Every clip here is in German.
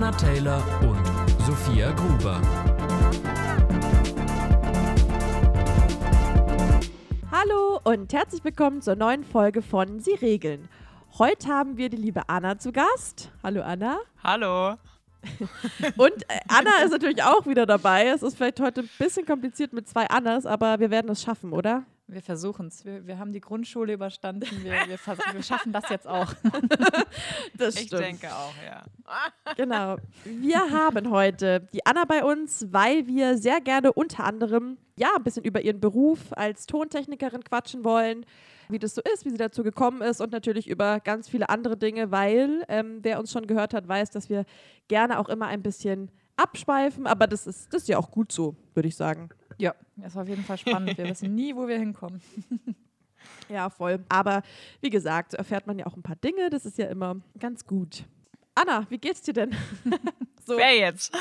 Anna Taylor und Sophia Gruber. Hallo und herzlich willkommen zur neuen Folge von Sie regeln. Heute haben wir die liebe Anna zu Gast. Hallo Anna. Hallo. Und äh, Anna ist natürlich auch wieder dabei. Es ist vielleicht heute ein bisschen kompliziert mit zwei Annas, aber wir werden es schaffen, oder? Wir versuchen es. Wir, wir haben die Grundschule überstanden. Wir, wir, wir schaffen das jetzt auch. Das Ich stimmt. denke auch, ja. Genau. Wir haben heute die Anna bei uns, weil wir sehr gerne unter anderem ja ein bisschen über ihren Beruf als Tontechnikerin quatschen wollen, wie das so ist, wie sie dazu gekommen ist und natürlich über ganz viele andere Dinge, weil ähm, wer uns schon gehört hat, weiß, dass wir gerne auch immer ein bisschen abschweifen, aber das ist, das ist ja auch gut so, würde ich sagen. Ja, ist auf jeden Fall spannend. Wir wissen nie, wo wir hinkommen. Ja, voll. Aber wie gesagt, so erfährt man ja auch ein paar Dinge, das ist ja immer ganz gut. Anna, wie geht's dir denn? so. Wer jetzt?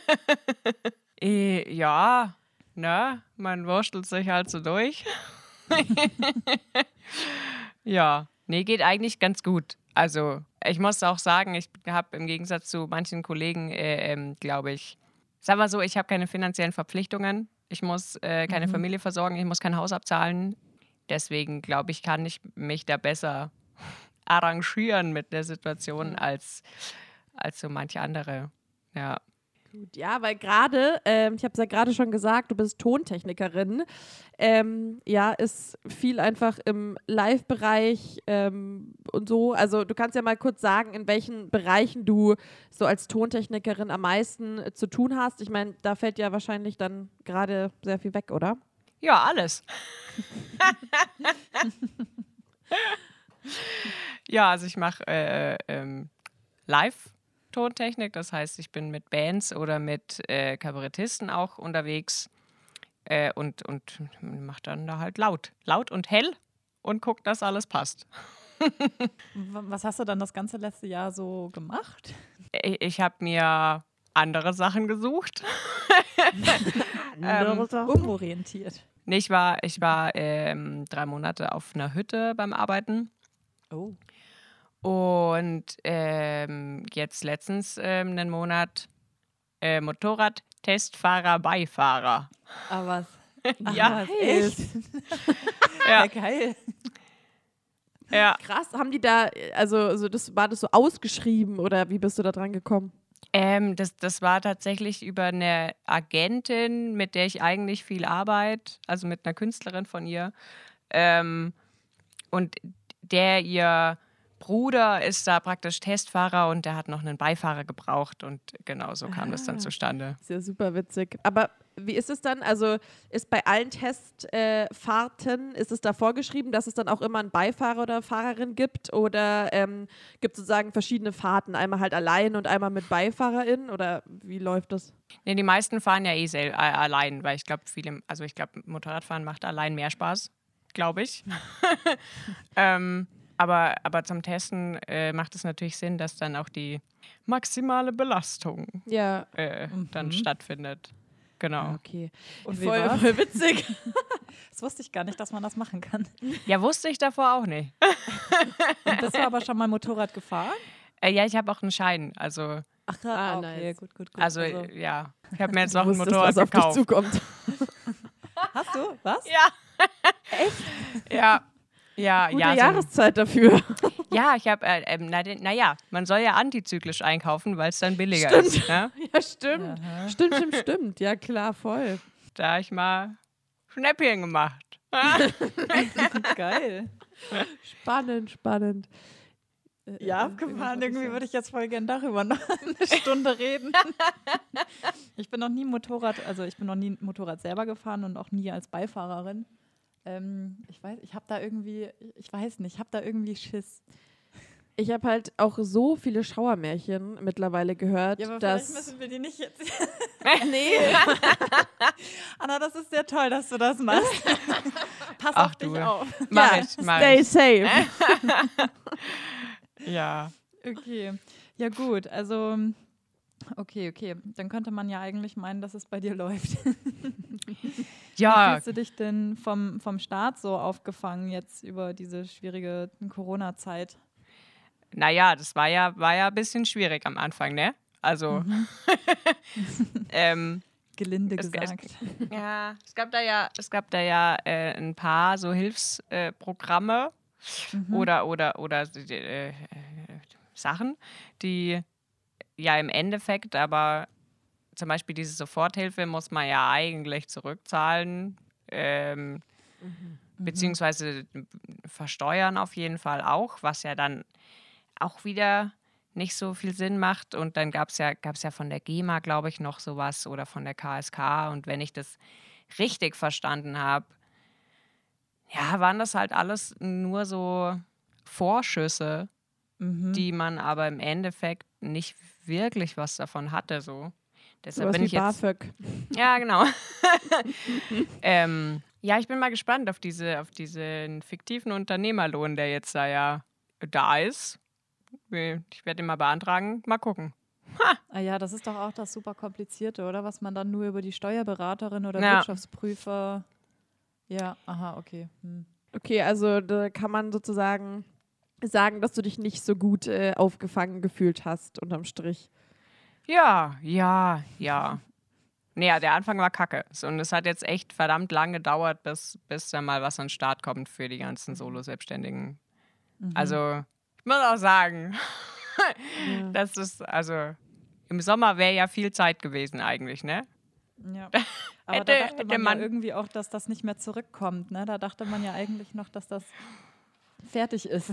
äh, ja, ne? Man wurstelt sich halt so durch. ja, nee, geht eigentlich ganz gut. Also, ich muss auch sagen, ich habe im Gegensatz zu manchen Kollegen, äh, ähm, glaube ich, sag mal so, ich habe keine finanziellen Verpflichtungen. Ich muss äh, keine Mhm. Familie versorgen, ich muss kein Haus abzahlen. Deswegen glaube ich, kann ich mich da besser arrangieren mit der Situation als, als so manche andere. Ja. Gut, ja, weil gerade, ähm, ich habe es ja gerade schon gesagt, du bist Tontechnikerin. Ähm, ja, ist viel einfach im Live-Bereich ähm, und so. Also du kannst ja mal kurz sagen, in welchen Bereichen du so als Tontechnikerin am meisten äh, zu tun hast. Ich meine, da fällt ja wahrscheinlich dann gerade sehr viel weg, oder? Ja, alles. ja, also ich mache äh, ähm, Live-Tontechnik, das heißt, ich bin mit Bands oder mit äh, Kabarettisten auch unterwegs äh, und, und mache dann da halt laut. Laut und hell und guck, dass alles passt. Was hast du dann das ganze letzte Jahr so gemacht? Ich, ich habe mir andere Sachen gesucht. Andere Sachen? Umorientiert. Nee, ich war, ich war ähm, drei Monate auf einer Hütte beim Arbeiten. Oh. Und ähm, jetzt letztens ähm, einen Monat äh, Motorrad, Testfahrer, Beifahrer. Aber was? Ach, Ja, was, echt? Ja. Ja, geil. Ja. Krass, haben die da, also, also das, war das so ausgeschrieben oder wie bist du da dran gekommen? Ähm, das, das war tatsächlich über eine Agentin, mit der ich eigentlich viel arbeite, also mit einer Künstlerin von ihr. Ähm, und der ihr Bruder ist da praktisch Testfahrer und der hat noch einen Beifahrer gebraucht und genau so kam das dann Ah. zustande. Ist ja super witzig. Aber wie ist es dann? Also ist bei allen Testfahrten, äh, ist es da vorgeschrieben, dass es dann auch immer einen Beifahrer oder Fahrerin gibt? Oder ähm, gibt es sozusagen verschiedene Fahrten? Einmal halt allein und einmal mit Beifahrerin? Oder wie läuft das? Nee, die meisten fahren ja eh sel äh, allein, weil ich glaube, viele, also ich glaube, Motorradfahren macht allein mehr Spaß, glaube ich. ähm, aber, aber zum Testen äh, macht es natürlich Sinn, dass dann auch die maximale Belastung Ja, äh, dann Mhm. stattfindet. Genau. okay. Und Voll, voll witzig. Das wusste ich gar nicht, dass man das machen kann. Ja, wusste ich davor auch nicht. Und bist du aber schon mal Motorrad gefahren? Äh, ja, ich habe auch einen Schein. Also, Ach, Ah, okay, nice. gut, gut, gut. also, ja, ich habe mir jetzt noch ein Motorrad was auf dich gekauft. zukommt. Hast du? Was? Ja. Echt? Ja. Ja, Gute ja, so Jahreszeit dafür. Ja, ich habe, äh, na, den- naja, man soll ja antizyklisch einkaufen, weil es dann billiger Stimmt. ist. Ne? ja, stimmt. Aha. Stimmt, stimmt, stimmt. Ja, klar, voll. Da habe ich mal Schnäppchen gemacht. Geil. Spannend, spannend. Äh, Ja, äh, abgefahren. Irgendwie würde ich jetzt voll gern darüber noch eine Stunde reden. ich bin noch nie Motorrad, also ich bin noch nie Motorrad selber gefahren und auch nie als Beifahrerin. Ähm, ich weiß, ich habe da irgendwie, ich weiß nicht, ich habe da irgendwie Schiss. Ich habe halt auch so viele Schauermärchen mittlerweile gehört, dass. wir die nicht jetzt. nee, Anna, das ist sehr toll, dass du das machst. Pass Ach auf dich du. auf. Mach ja, ich, mach stay ich. safe. Ja. Okay. Ja, gut. Also, okay, okay. Dann könnte man ja eigentlich meinen, dass es bei dir läuft. Wie Ja, fühlst du dich denn vom, vom Staat so aufgefangen jetzt über diese schwierige Corona-Zeit? naja, das war ja, war ja ein bisschen schwierig am Anfang, ne? Also, ähm, Gelinde Es- es- gesagt. ja, es gab da ja, es gab da ja äh, ein paar so Hilfsprogramme äh, Mhm. oder oder oder äh, äh, Sachen, die ja im Endeffekt aber zum Beispiel diese Soforthilfe muss man ja eigentlich zurückzahlen, ähm, beziehungsweise versteuern auf jeden Fall auch, was ja dann auch wieder nicht so viel Sinn macht. Und dann gab es ja, gab's ja von der GEMA, glaube ich, noch sowas oder von der KSK. Und wenn ich das richtig verstanden habe, ja, waren das halt alles nur so Vorschüsse, Mhm. die man aber im Endeffekt nicht wirklich was davon hatte. So. Deshalb Sowas bin wie ich jetzt. BAföG. Ja, genau. ähm, ja, ich bin mal gespannt auf, diese, auf diesen fiktiven Unternehmerlohn, der jetzt da ja da ist. Ich werde ihn mal beantragen. Mal gucken. Ah ja, das ist doch auch das super komplizierte, oder? Was man dann nur über die Steuerberaterin oder Ja. Wirtschaftsprüfer. Ja, aha, okay. Hm. Okay, also da kann man sozusagen sagen, dass du dich nicht so gut äh, aufgefangen gefühlt hast, unterm Strich. Ja, ja, ja. Naja, der Anfang war kacke. Und es hat jetzt echt verdammt lang gedauert, bis, bis da mal was an den Start kommt für die ganzen Solo-Selbstständigen. Mhm. Also, ich muss auch sagen, Ja. das ist, also, im Sommer wäre ja viel Zeit gewesen eigentlich, ne? Ja. Aber Hätte- da dachte man, man- ja irgendwie auch, dass das nicht mehr zurückkommt. Ne? Da dachte man ja eigentlich noch, dass das fertig ist.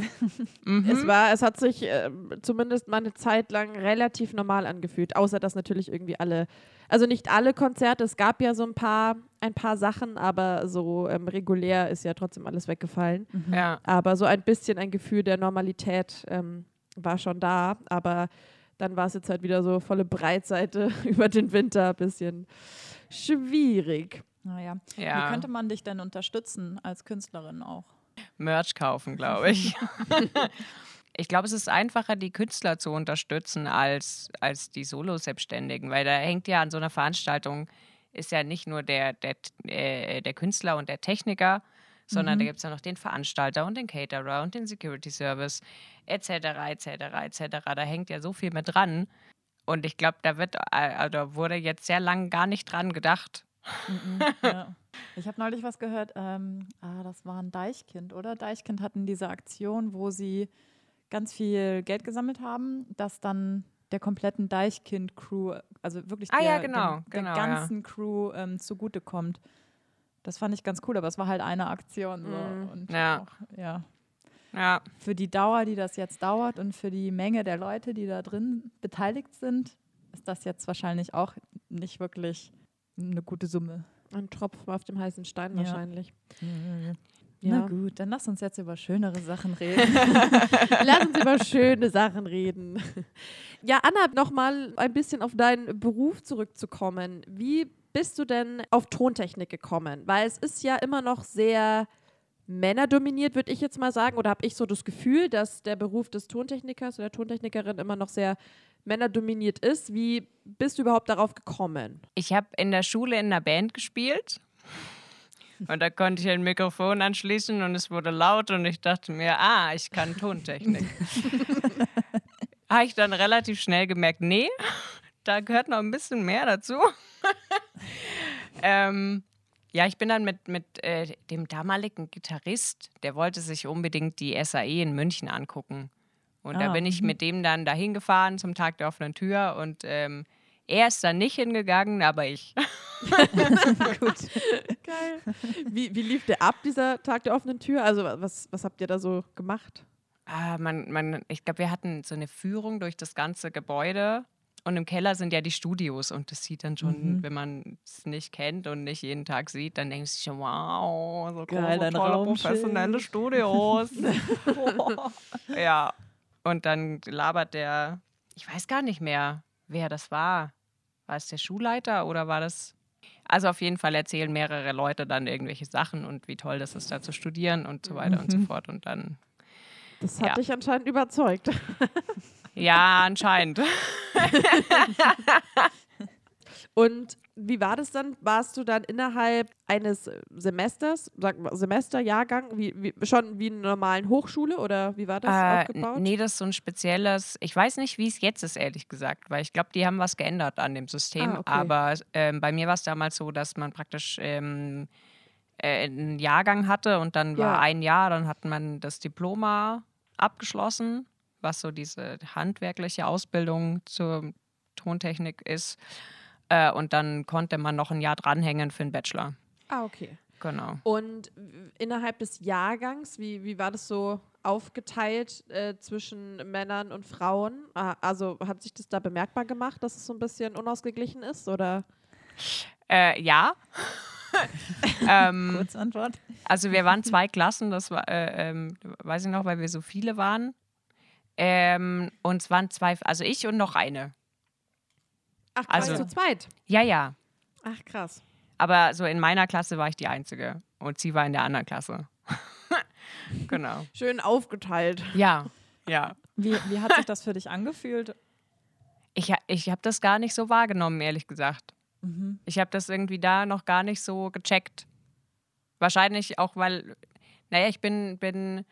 Mhm. Es war, es hat sich äh, zumindest mal eine Zeit lang relativ normal angefühlt, außer dass natürlich irgendwie alle, also nicht alle Konzerte, es gab ja so ein paar, ein paar Sachen, aber so ähm, regulär ist ja trotzdem alles weggefallen. Ja. Aber so ein bisschen ein Gefühl der Normalität ähm, war schon da, aber dann war es jetzt halt wieder so volle Breitseite über den Winter, ein bisschen schwierig. Naja. Wie ja. könnte man dich denn unterstützen als Künstlerin auch? Merch kaufen, glaube ich. ich glaube, es ist einfacher, die Künstler zu unterstützen als, als die Solo-Selbstständigen, weil da hängt ja an so einer Veranstaltung, ist ja nicht nur der, der, äh, der Künstler und der Techniker, sondern da gibt es ja noch den Veranstalter und den Caterer und den Security Service, etc., etc., etc. Da hängt ja so viel mit dran. Und ich glaube, da wird, äh, also wurde jetzt sehr lange gar nicht dran gedacht. Mhm, ja. Ich habe neulich was gehört, ähm, ah, das war ein Deichkind, oder? Deichkind hatten diese Aktion, wo sie ganz viel Geld gesammelt haben, dass dann der kompletten Deichkind-Crew, also wirklich Ah, der, ja, genau, dem, der genau, ja. ganzen Crew ähm, zugutekommt. Das fand ich ganz cool, aber es war halt eine Aktion. So. Mhm. Und Ja. Auch, ja. Ja, Für die Dauer, die das jetzt dauert und für die Menge der Leute, die da drin beteiligt sind, ist das jetzt wahrscheinlich auch nicht wirklich eine gute Summe. Ein Tropfen auf dem heißen Stein Ja. wahrscheinlich. Na Ja. gut, dann lass uns jetzt über schönere Sachen reden. Lass uns über schöne Sachen reden. Ja, Anna, nochmal ein bisschen auf deinen Beruf zurückzukommen. Wie bist du denn auf Tontechnik gekommen? Weil es ist ja immer noch sehr männerdominiert, würde ich jetzt mal sagen. Oder habe ich so das Gefühl, dass der Beruf des Tontechnikers oder der Tontechnikerin immer noch sehr männerdominiert ist. Wie bist du überhaupt darauf gekommen? Ich habe in der Schule in einer Band gespielt. Und da konnte ich ein Mikrofon anschließen und es wurde laut und ich dachte mir, ah, ich kann Tontechnik. Habe ich dann relativ schnell gemerkt, nee, da gehört noch ein bisschen mehr dazu. ähm, ja, ich bin dann mit, mit äh, dem damaligen Gitarrist, der wollte sich unbedingt die SAE in München angucken. Und da Ah, bin ich mhm. mit dem dann dahin gefahren zum Tag der offenen Tür und ähm, er ist dann nicht hingegangen, aber ich. Gut. Geil. Wie, wie lief der ab, dieser Tag der offenen Tür? Also, was, was habt ihr da so gemacht? Ah, man, man, ich glaube, wir hatten so eine Führung durch das ganze Gebäude. Und im Keller sind ja die Studios. Und das sieht dann schon, Mhm. wenn man es nicht kennt und nicht jeden Tag sieht, dann denkst du schon, wow, so Geil, große, tolle, professionelle Studios. ja. Und dann labert der, ich weiß gar nicht mehr, wer das war. War es der Schulleiter oder war das. Also auf jeden Fall erzählen mehrere Leute dann irgendwelche Sachen und wie toll das ist, da zu studieren und so weiter und so Mhm. fort. Und dann Das hat Ja. dich anscheinend überzeugt. Ja, anscheinend. Und wie war das dann? Warst du dann innerhalb eines Semesters, sag mal, Semesterjahrgang, wie, wie, schon wie in einer normalen Hochschule oder wie war das Äh, aufgebaut? nee, das ist so ein spezielles, ich weiß nicht, wie es jetzt ist, ehrlich gesagt, weil ich glaube, die haben was geändert an dem System. Ah, okay. Aber ähm, bei mir war es damals so, dass man praktisch ähm, äh, einen Jahrgang hatte und dann war Ja. ein Jahr, dann hat man das Diploma abgeschlossen, was so diese handwerkliche Ausbildung zur Tontechnik ist. Äh, und dann konnte man noch ein Jahr dranhängen für einen Bachelor. Ah, okay. Genau. Und innerhalb des Jahrgangs, wie, wie war das so aufgeteilt äh, zwischen Männern und Frauen? Ah, Also hat sich das da bemerkbar gemacht, dass es so ein bisschen unausgeglichen ist? Oder? Äh, ja. ähm, Kurzantwort. Also wir waren zwei Klassen, das war, äh, ähm, weiß ich noch, weil wir so viele waren. Ähm, und es waren zwei, also ich und noch eine. Ach, krass, Also- zu zweit. Ja, ja. Ach, krass. Aber so in meiner Klasse war ich die Einzige. Und sie war in der anderen Klasse. genau. Schön aufgeteilt. Ja, ja. Wie, wie hat sich das für dich angefühlt? Ich, ich habe das gar nicht so wahrgenommen, ehrlich gesagt. Mhm. Ich habe das irgendwie da noch gar nicht so gecheckt. Wahrscheinlich auch, weil, naja, ich bin, bin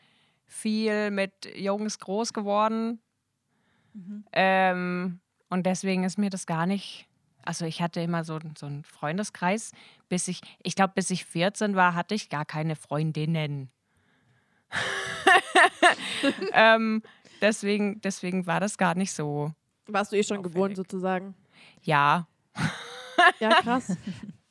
viel mit Jungs groß geworden. Ähm, und deswegen ist mir das gar nicht. Also ich hatte immer so, so einen Freundeskreis, bis ich, ich glaube, bis ich 14 war, hatte ich gar keine Freundinnen. ähm, deswegen, deswegen war das gar nicht so. Warst du eh schon Auffällig. gewohnt sozusagen? Ja, Ja, krass.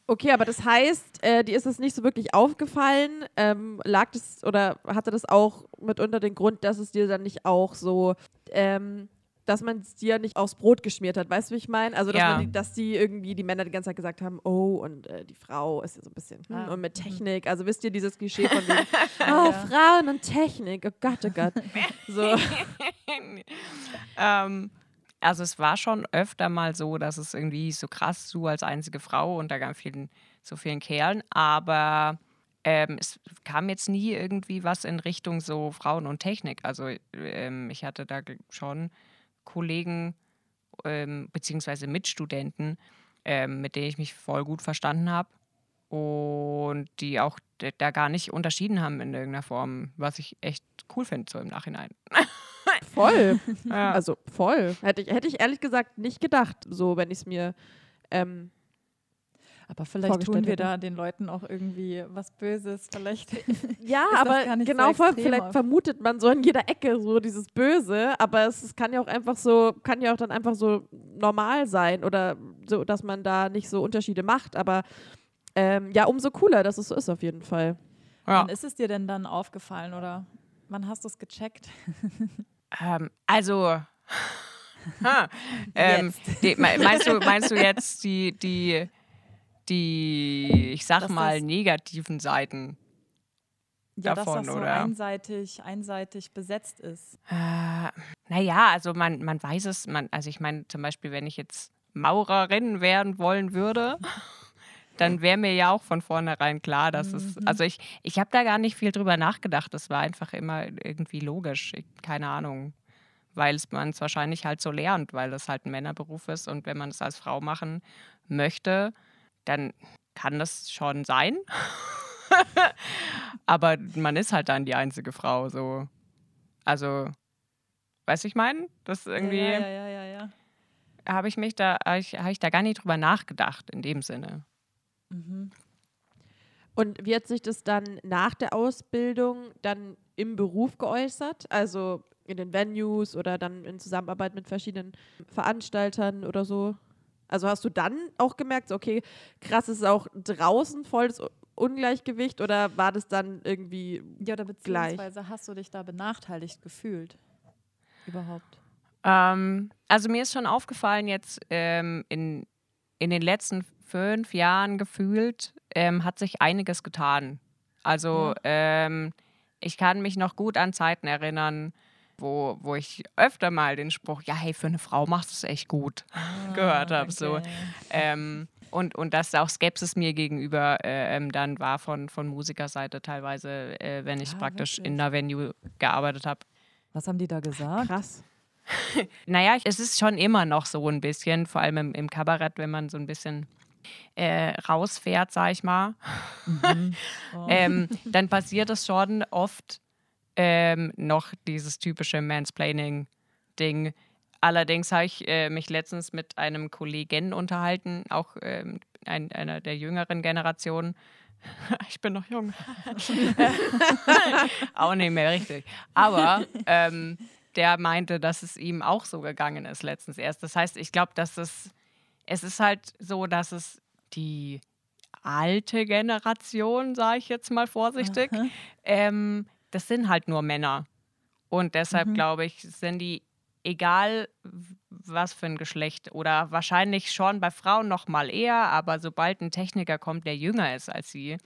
Okay, aber das heißt, äh, dir ist es nicht so wirklich aufgefallen. Ähm, lag das oder hatte das auch mitunter den Grund, dass es dir dann nicht auch so, ähm, dass man es dir nicht aufs Brot geschmiert hat? Weißt du, wie ich meine? Also, dass, Ja. man die, dass die irgendwie, die Männer die ganze Zeit gesagt haben, oh, und äh, die Frau ist ja so ein bisschen, hm, Ah, und mit mhm. Technik. Also, wisst ihr, dieses Klischee von dem, oh, Frauen und Technik, oh Gott, oh Gott. So. ähm, also es war schon öfter mal so, dass es irgendwie so krass, du als einzige Frau unter ganz vielen, so vielen Kerlen, aber ähm, es kam jetzt nie irgendwie was in Richtung so Frauen und Technik. Also ähm, ich hatte da schon Kollegen ähm, beziehungsweise Mitstudenten, ähm, mit denen ich mich voll gut verstanden habe und die auch da gar nicht unterschieden haben in irgendeiner Form, was ich echt cool finde so im Nachhinein. Voll. Ja. Also voll. Hätte ich, hätte ich ehrlich gesagt nicht gedacht, so wenn ich es mir. Ähm, Aber vielleicht tun wir da den Leuten auch irgendwie was Böses. Vielleicht. ja, aber so genau extrem Vielleicht vermutet man so in jeder Ecke so dieses Böse, aber es, es kann ja auch einfach so, kann ja auch dann einfach so normal sein oder so, dass man da nicht so Unterschiede macht. Aber ähm, ja, umso cooler, dass es so ist auf jeden Fall. Ja. Wann ist es dir denn dann aufgefallen oder wann hast du es gecheckt? Ähm, also, ha, ähm, die, me- meinst, du, meinst du jetzt die, die, die, ich sag Dass mal, das- negativen Seiten? Ja, Davon, dass das so oder? einseitig, einseitig besetzt ist. Äh, naja, also man, man weiß es, man, also ich meine zum Beispiel, wenn ich jetzt Maurerin werden wollen würde, dann wäre mir ja auch von vornherein klar, dass es, also ich, ich habe da gar nicht viel drüber nachgedacht, das war einfach immer irgendwie logisch, ich, keine Ahnung, weil man es wahrscheinlich halt so lernt, weil das halt ein Männerberuf ist und wenn man es als Frau machen möchte, dann kann das schon sein. Aber man ist halt dann die einzige Frau, so. Also, weißt du, ich meine? Das irgendwie Ja, ja, ja, ja, ja. habe ich mich da, habe ich, hab ich da gar nicht drüber nachgedacht in dem Sinne. Mhm. Und wie hat sich das dann nach der Ausbildung dann im Beruf geäußert? Also in den Venues oder dann in Zusammenarbeit mit verschiedenen Veranstaltern oder so? Also hast du dann auch gemerkt, okay, krass, es ist auch draußen voll das U- Ungleichgewicht oder war das dann irgendwie Ja, oder Gleich. beziehungsweise hast du dich da benachteiligt gefühlt? Überhaupt. Ähm, also mir ist schon aufgefallen, jetzt ähm, in, in den letzten fünf Jahren gefühlt, ähm, hat sich einiges getan. Also ähm, ich kann mich noch gut an Zeiten erinnern, wo, wo ich öfter mal den Spruch, ja, hey, für eine Frau machst du es echt gut, gehört habe. So. Ähm, und, und dass auch Skepsis mir gegenüber äh, ähm, dann war von, von Musikerseite teilweise, äh, wenn ich Ah, praktisch wirklich? in einer Venue gearbeitet habe. Was haben die da gesagt? krass? naja, es ist schon immer noch so ein bisschen, vor allem im, im Kabarett, wenn man so ein bisschen äh, rausfährt, sag ich mal, Oh. ähm, dann passiert es schon oft ähm, noch dieses typische Mansplaining-Ding. Allerdings habe ich äh, mich letztens mit einem Kollegen unterhalten, auch ähm, ein, einer der jüngeren Generationen. Ich bin noch jung. auch nicht mehr richtig. Aber ähm, der meinte, dass es ihm auch so gegangen ist letztens erst. Das heißt, ich glaube, dass es, es ist halt so, dass es die alte Generation, sage ich jetzt mal vorsichtig, ähm, das sind halt nur Männer. Und deshalb Mhm. glaube ich, sind die, egal was für ein Geschlecht, oder wahrscheinlich schon bei Frauen noch mal eher, aber sobald ein Techniker kommt, der jünger ist als sie,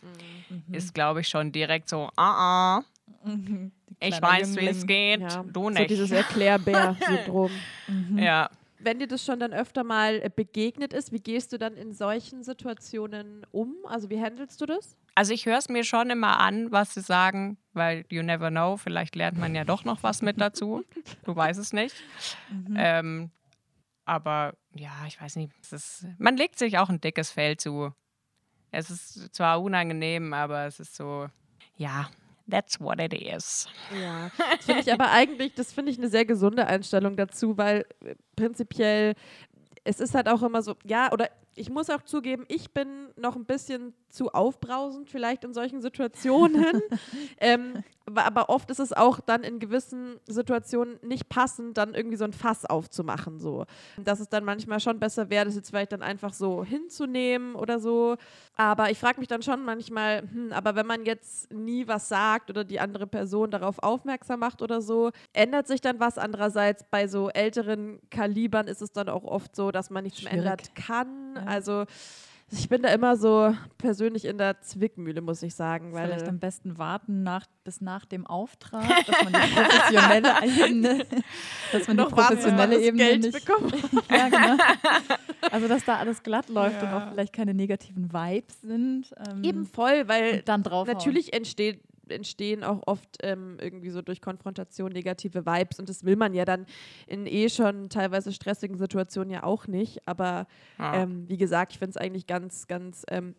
Mhm. ist, glaube ich, schon direkt so, ah, ah, Mhm. ich weiß, wie es geht, Ja, du so nicht. dieses Erklärbär-Syndrom. Mhm. ja. Wenn dir das schon dann öfter mal äh, begegnet ist, wie gehst du dann in solchen Situationen um? Also wie handelst du das? Also ich höre es mir schon immer an, was sie sagen, weil you never know, vielleicht lernt man ja doch noch was mit dazu. Du weißt es nicht. Mhm. Ähm, aber ja, ich weiß nicht. Es ist, man legt sich auch ein dickes Fell zu. Es ist zwar unangenehm, aber es ist so, ja, that's what it is. Ja, das finde ich aber eigentlich, das finde ich eine sehr gesunde Einstellung dazu, weil äh, prinzipiell es ist halt auch immer so, ja, oder ich muss auch zugeben, ich bin noch ein bisschen zu aufbrausend vielleicht in solchen Situationen. ähm, aber oft ist es auch dann in gewissen Situationen nicht passend, dann irgendwie so ein Fass aufzumachen. So. Dass es dann manchmal schon besser wäre, das jetzt vielleicht dann einfach so hinzunehmen oder so. Aber ich frage mich dann schon manchmal, hm, aber wenn man jetzt nie was sagt oder die andere Person darauf aufmerksam macht oder so, ändert sich dann was. Andererseits bei so älteren Kalibern ist es dann auch oft so, dass man nichts mehr Schwierig. ändern kann. Ja. Also ich bin da immer so persönlich in der Zwickmühle, muss ich sagen. Weil Vielleicht am besten warten nach, bis nach dem Auftrag, dass man die professionelle Ebene, dass man die noch warten, man professionelle das Ebene Geld nicht, bekommt. ja, genau. Also dass da alles glatt läuft und Ja. auch vielleicht keine negativen Vibes sind. Ähm, Eben voll, weil und dann drauf. natürlich entsteht, entstehen auch oft ähm, irgendwie so durch Konfrontation negative Vibes und das will man ja dann in eh schon teilweise stressigen Situationen ja auch nicht. Aber Ja. ähm, wie gesagt, ich finde es eigentlich ganz, ganz ähm,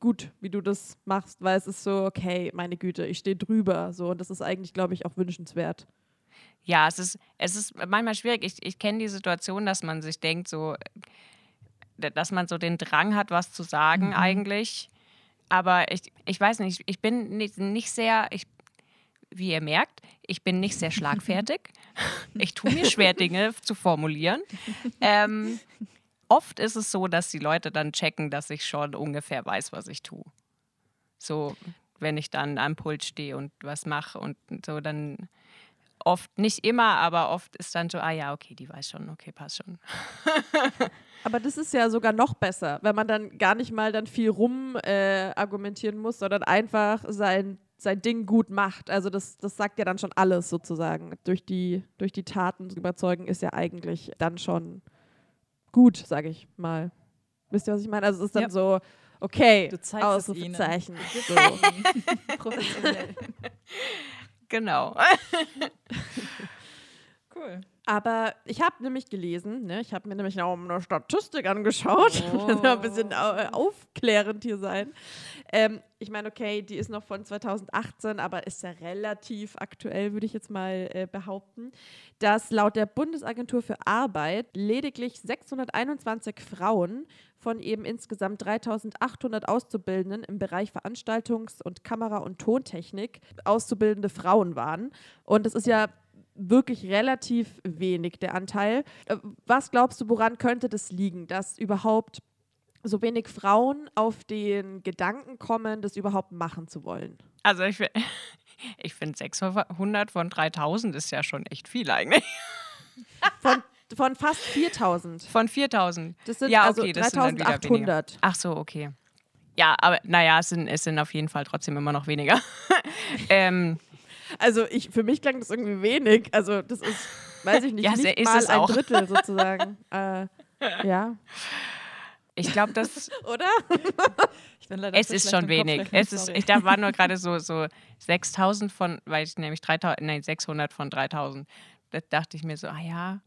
gut, wie du das machst, weil es ist so, okay, meine Güte, ich stehe drüber. So, und das ist eigentlich, glaube ich, auch wünschenswert. Ja, es ist, es ist manchmal schwierig. Ich, ich kenne die Situation, dass man sich denkt, so, äh, dass man so den Drang hat, was zu sagen eigentlich. Aber ich, ich weiß nicht, ich bin nicht, nicht sehr, ich, wie ihr merkt, ich bin nicht sehr schlagfertig. Ich tue mir schwer, Dinge zu formulieren. Ähm, oft ist es so, dass die Leute dann checken, dass ich schon ungefähr weiß, was ich tue. So, wenn ich dann am Pult stehe und was mache und so, dann oft, nicht immer, aber oft ist dann so, ah ja, okay, die weiß schon, okay, passt schon. Aber das ist ja sogar noch besser, wenn man dann gar nicht mal dann viel rum äh, argumentieren muss, sondern einfach sein, sein Ding gut macht. Also das, das sagt ja dann schon alles sozusagen. Durch die, durch die Taten zu überzeugen ist ja eigentlich dann schon gut, sage ich mal. Wisst ihr, was ich meine? Also es ist dann Ja. so, okay, Du. Ausrufezeichen. So. professionell. Genau. Cool. Aber ich habe nämlich gelesen, ne, ich habe mir nämlich auch eine Statistik angeschaut, oh. das ein bisschen äh, aufklärend hier sein. Ähm, ich meine, okay, die ist noch von 2018, aber ist ja relativ aktuell, würde ich jetzt mal äh, behaupten, dass laut der Bundesagentur für Arbeit lediglich 621 Frauen von eben insgesamt 3800 Auszubildenden im Bereich Veranstaltungs- und Kamera- und Tontechnik auszubildende Frauen waren. Und das ist ja wirklich relativ wenig, der Anteil. Äh, Was glaubst du, woran könnte das liegen, dass überhaupt so wenig Frauen auf den Gedanken kommen, das überhaupt machen zu wollen? Also ich, ich finde 600 von 3000 ist ja schon echt viel eigentlich. Von, von fast 4000. Von 4000. Das sind Ja, also okay, wieder 3800. Ach so, okay. Ja, aber naja, es sind, es sind auf jeden Fall trotzdem immer noch weniger. ähm, Also ich, für mich klang das irgendwie wenig. Also das ist, weiß ich nicht, Ja, nicht ist mal es ein auch. Drittel sozusagen. äh, ja, ich glaube, das oder? Ich bin leider es ist schon wenig. Es ist, ich da war nur gerade so, so 6000 von, weil ich nämlich 3000, nein, 600 von 3000. da dachte ich mir so, ah ja.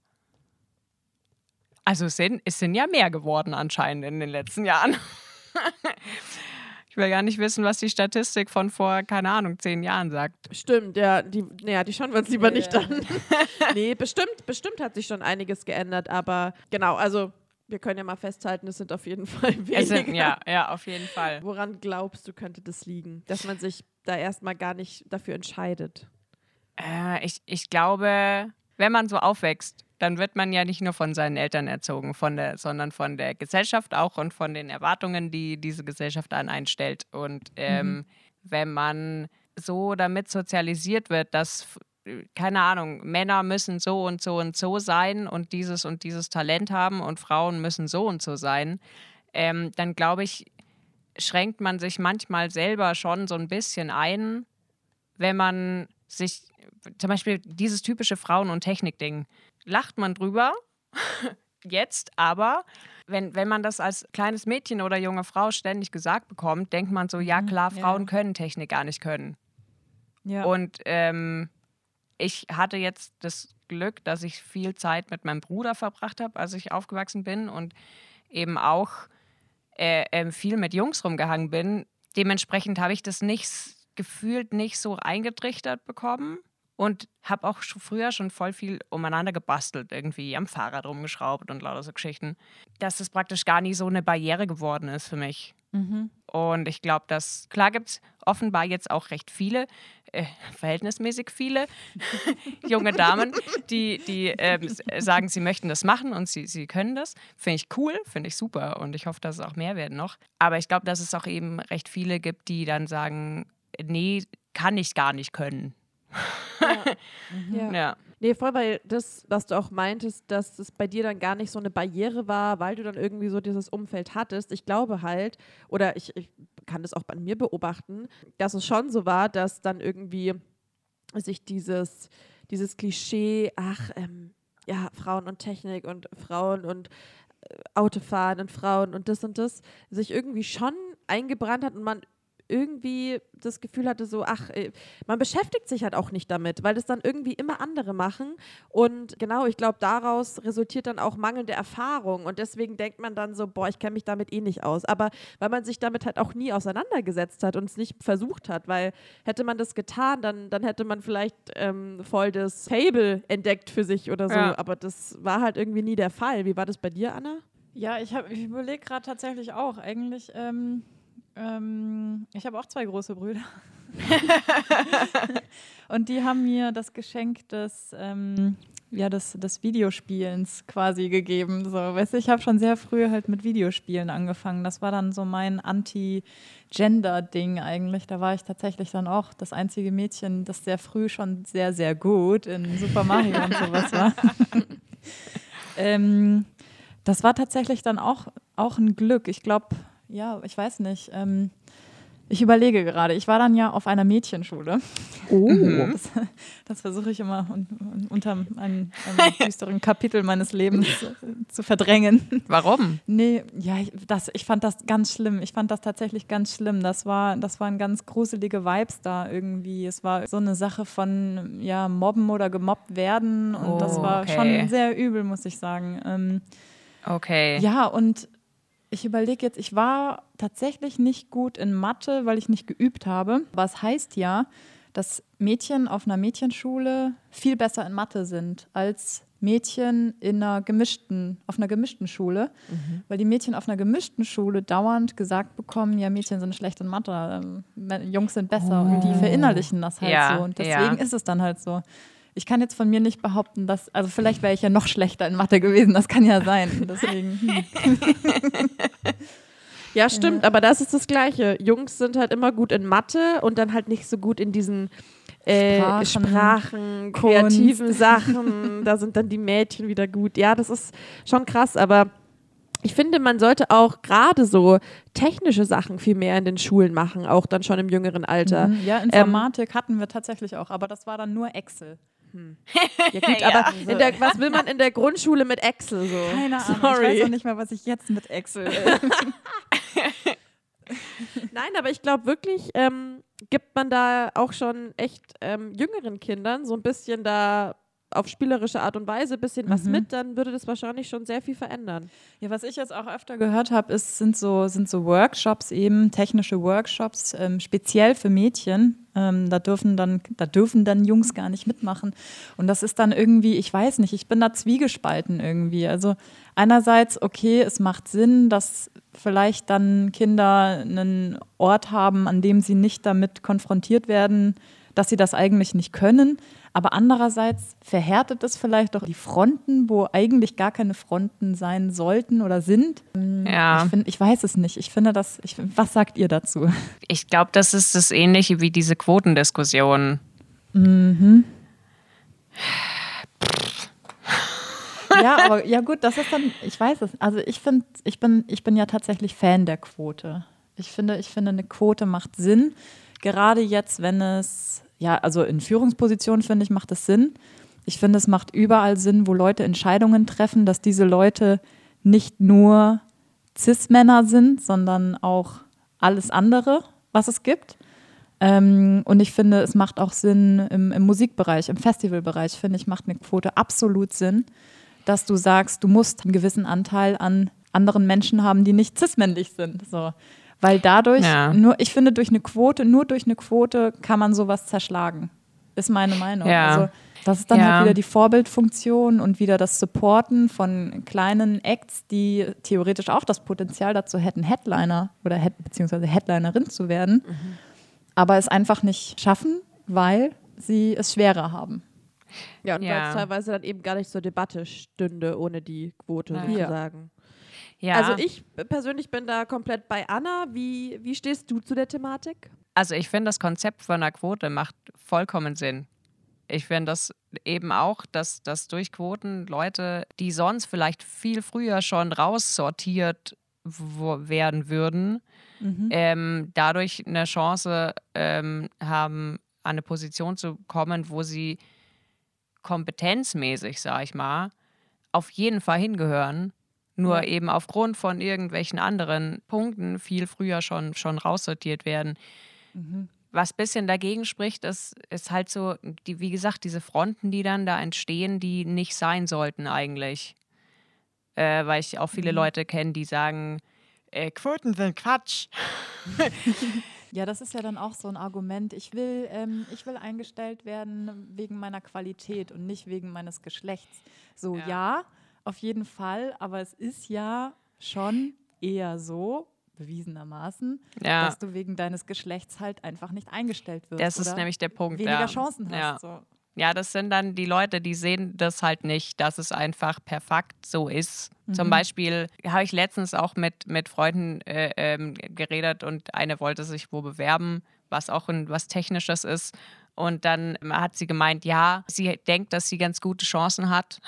Also es sind, es sind ja mehr geworden anscheinend in den letzten Jahren. Ich will gar nicht wissen, was die Statistik von vor, keine Ahnung, zehn Jahren sagt. Stimmt, ja, die, naja, die schauen wir uns lieber nicht Ja. an. nee, bestimmt, bestimmt hat sich schon einiges geändert, aber genau, also wir können ja mal festhalten, es sind auf jeden Fall weniger. Es sind, ja, ja, auf jeden Fall. Woran glaubst du, könnte das liegen? Dass man sich da erstmal gar nicht dafür entscheidet. Äh, ich, ich glaube, wenn man so aufwächst, dann wird man ja nicht nur von seinen Eltern erzogen, von der, sondern von der Gesellschaft auch und von den Erwartungen, die diese Gesellschaft an einen stellt. Und ähm, wenn man so damit sozialisiert wird, dass, f- keine Ahnung, Männer müssen so und so und so sein und dieses und dieses Talent haben und Frauen müssen so und so sein, ähm, dann glaube ich, schränkt man sich manchmal selber schon so ein bisschen ein, wenn man sich, zum Beispiel dieses typische Frauen- und Technik-Ding, lacht man drüber, jetzt, aber wenn, wenn man das als kleines Mädchen oder junge Frau ständig gesagt bekommt, denkt man so, ja klar, ja, Frauen ja. können Technik gar nicht können. Ja. Und ähm, ich hatte jetzt das Glück, dass ich viel Zeit mit meinem Bruder verbracht habe, als ich aufgewachsen bin und eben auch äh, ähm, viel mit Jungs rumgehangen bin. Dementsprechend habe ich das nicht gefühlt nicht so eingetrichtert bekommen und habe auch früher schon voll viel umeinander gebastelt, irgendwie am Fahrrad rumgeschraubt und lauter so Geschichten, dass das praktisch gar nie so eine Barriere geworden ist für mich. mhm. Und ich glaube, dass, klar gibt es offenbar jetzt auch recht viele, äh, verhältnismäßig viele junge Damen, die, die ähm, s- sagen, sie möchten das machen und sie, sie können das. Finde ich cool, finde ich super und ich hoffe, dass es auch mehr werden noch. Aber ich glaube, dass es auch eben recht viele gibt, die dann sagen, nee, kann ich gar nicht können. Ja. Ja. Nee, voll, weil das, was du auch meintest, dass es bei dir dann gar nicht so eine Barriere war, weil du dann irgendwie so dieses Umfeld hattest. Ich glaube halt, oder ich, ich kann das auch bei mir beobachten, dass es schon so war, dass dann irgendwie sich dieses, dieses Klischee, ach, ähm, ja, Frauen und Technik und Frauen und äh, Autofahren und Frauen und das und das, sich irgendwie schon eingebrannt hat und man irgendwie das Gefühl hatte, so, ach, äh, man beschäftigt sich halt auch nicht damit, weil das dann irgendwie immer andere machen. Und genau, ich glaube, daraus resultiert dann auch mangelnde Erfahrung. Und deswegen denkt man dann so, boah, ich kenne mich damit eh nicht aus. Aber weil man sich damit halt auch nie auseinandergesetzt hat und es nicht versucht hat, weil hätte man das getan, dann, dann hätte man vielleicht ähm, voll das Fable entdeckt für sich oder so. Ja. Aber das war halt irgendwie nie der Fall. Wie war das bei dir, Anna? Ja, ich, hab- ich überlege gerade tatsächlich auch. Eigentlich, ähm, ähm, ich habe auch zwei große Brüder. Und die haben mir das Geschenk des, ähm, ja, des, des Videospielens quasi gegeben. So, weißt ich habe schon sehr früh halt mit Videospielen angefangen. Das war dann so mein Anti-Gender-Ding eigentlich. Da war ich tatsächlich dann auch das einzige Mädchen, das sehr früh schon sehr, sehr gut in Super Mario und sowas war. ähm, das war tatsächlich dann auch, auch ein Glück. Ich glaube, ja, ich weiß nicht. Ähm, ich überlege gerade. Ich war dann ja auf einer Mädchenschule. Oh. Das, das versuche ich immer un, un, unter einem, einem düsteren Kapitel meines Lebens äh, zu verdrängen. Warum? Nee, ja, ich, das, ich fand das ganz schlimm. Ich fand das tatsächlich ganz schlimm. Das, war, das waren ganz gruselige Vibes da irgendwie. Es war so eine Sache von ja, Mobben oder gemobbt werden. Und das Oh, war okay. schon sehr übel, muss ich sagen. Ähm, Okay. ja, und ich überlege jetzt, ich war tatsächlich nicht gut in Mathe, weil ich nicht geübt habe. Aber es heißt ja, dass Mädchen auf einer Mädchenschule viel besser in Mathe sind als Mädchen in einer gemischten, auf einer gemischten Schule. Weil die Mädchen auf einer gemischten Schule dauernd gesagt bekommen, ja, Mädchen sind schlecht in Mathe, ähm, Jungs sind besser. Und die verinnerlichen das halt Ja, so. Und ja. deswegen ist es dann halt so. Ich kann jetzt von mir nicht behaupten, dass, also vielleicht wäre ich ja noch schlechter in Mathe gewesen, das kann ja sein. Deswegen. Ja, stimmt, aber das ist das Gleiche. Jungs sind halt immer gut in Mathe und dann halt nicht so gut in diesen äh, Sprachen, Sprachen, kreativen Sachen. da sind dann die Mädchen wieder gut. Ja, das ist schon krass, aber ich finde, man sollte auch gerade so technische Sachen viel mehr in den Schulen machen, auch dann schon im jüngeren Alter. Mhm. ja, Informatik hatten wir tatsächlich auch, aber das war dann nur Excel. Ja, gut, Ja. aber in der, was will man in der Grundschule mit Excel so? Keine Ahnung, ich Sorry. weiß auch nicht mal, was ich jetzt mit Excel. Äh, Nein, aber ich glaube wirklich, ähm, gibt man da auch schon echt ähm, jüngeren Kindern so ein bisschen da auf spielerische Art und Weise ein bisschen was Mhm. mit, dann würde das wahrscheinlich schon sehr viel verändern. Ja, was ich jetzt auch öfter gehört habe, ist, sind, so, sind so Workshops eben, technische Workshops, ähm, speziell für Mädchen. Ähm, da, dürfen dann, da dürfen dann Jungs gar nicht mitmachen. Und das ist dann irgendwie, ich weiß nicht, ich bin da zwiegespalten irgendwie. Also einerseits, okay, es macht Sinn, dass vielleicht dann Kinder einen Ort haben, an dem sie nicht damit konfrontiert werden, dass sie das eigentlich nicht können. Aber andererseits verhärtet es vielleicht doch die Fronten, wo eigentlich gar keine Fronten sein sollten oder sind. Ja. Ich, find, ich weiß es nicht. Ich finde das, ich, was sagt ihr dazu? Ich glaube, das ist das Ähnliche wie diese Quotendiskussion. Ja, aber ja gut, das ist dann, ich weiß es. Also ich finde, ich bin, ich bin ja tatsächlich Fan der Quote. Ich finde, ich finde, eine Quote macht Sinn. Gerade jetzt, wenn es, ja, also in Führungspositionen finde ich, macht es Sinn. Ich finde, es macht überall Sinn, wo Leute Entscheidungen treffen, dass diese Leute nicht nur Cis-Männer sind, sondern auch alles andere, was es gibt. Ähm, und ich finde, es macht auch Sinn im, im Musikbereich, im Festivalbereich, finde ich, macht eine Quote absolut Sinn, dass du sagst, du musst einen gewissen Anteil an anderen Menschen haben, die nicht cis-männlich sind. So. Weil dadurch, Ja. nur, ich finde, durch eine Quote, nur durch eine Quote kann man sowas zerschlagen. Ist meine Meinung. Ja. Also, das ist dann Ja. halt wieder die Vorbildfunktion und wieder das Supporten von kleinen Acts, die theoretisch auch das Potenzial dazu hätten, Headliner oder Head, beziehungsweise Headlinerin zu werden, aber es einfach nicht schaffen, weil sie es schwerer haben. Ja, und weil Ja. es teilweise dann eben gar nicht zur Debatte stünde, ohne die Quote Ja. sozusagen. Ja. Also ich persönlich bin da komplett bei Anna. Wie, wie stehst du zu der Thematik? Also ich finde, das Konzept von einer Quote macht vollkommen Sinn. Ich finde das eben auch, dass, dass durch Quoten Leute, die sonst vielleicht viel früher schon raussortiert werden würden, ähm, dadurch eine Chance ähm, haben, an eine Position zu kommen, wo sie kompetenzmäßig, sag ich mal, auf jeden Fall hingehören, nur eben aufgrund von irgendwelchen anderen Punkten viel früher schon, schon raussortiert werden. Was ein bisschen dagegen spricht, ist, ist halt so, die, wie gesagt, diese Fronten, die dann da entstehen, die nicht sein sollten eigentlich. Äh, weil ich auch viele Leute kenne, die sagen, äh, Quoten sind Quatsch. Ja, das ist ja dann auch so ein Argument. Ich will, ähm, ich will eingestellt werden wegen meiner Qualität und nicht wegen meines Geschlechts. So, Ja. ja, auf jeden Fall, aber es ist ja schon eher so, bewiesenermaßen, Ja. dass du wegen deines Geschlechts halt einfach nicht eingestellt wirst. Das ist nämlich der Punkt. weniger ja. Chancen hast. Ja. So. Ja, das sind dann die Leute, die sehen das halt nicht, dass es einfach perfekt so ist. Mhm. Zum Beispiel habe ich letztens auch mit, mit Freunden äh, ähm, geredet und eine wollte sich wo bewerben, was auch ein, was Technisches ist. Und dann hat sie gemeint, ja, sie denkt, dass sie ganz gute Chancen hat.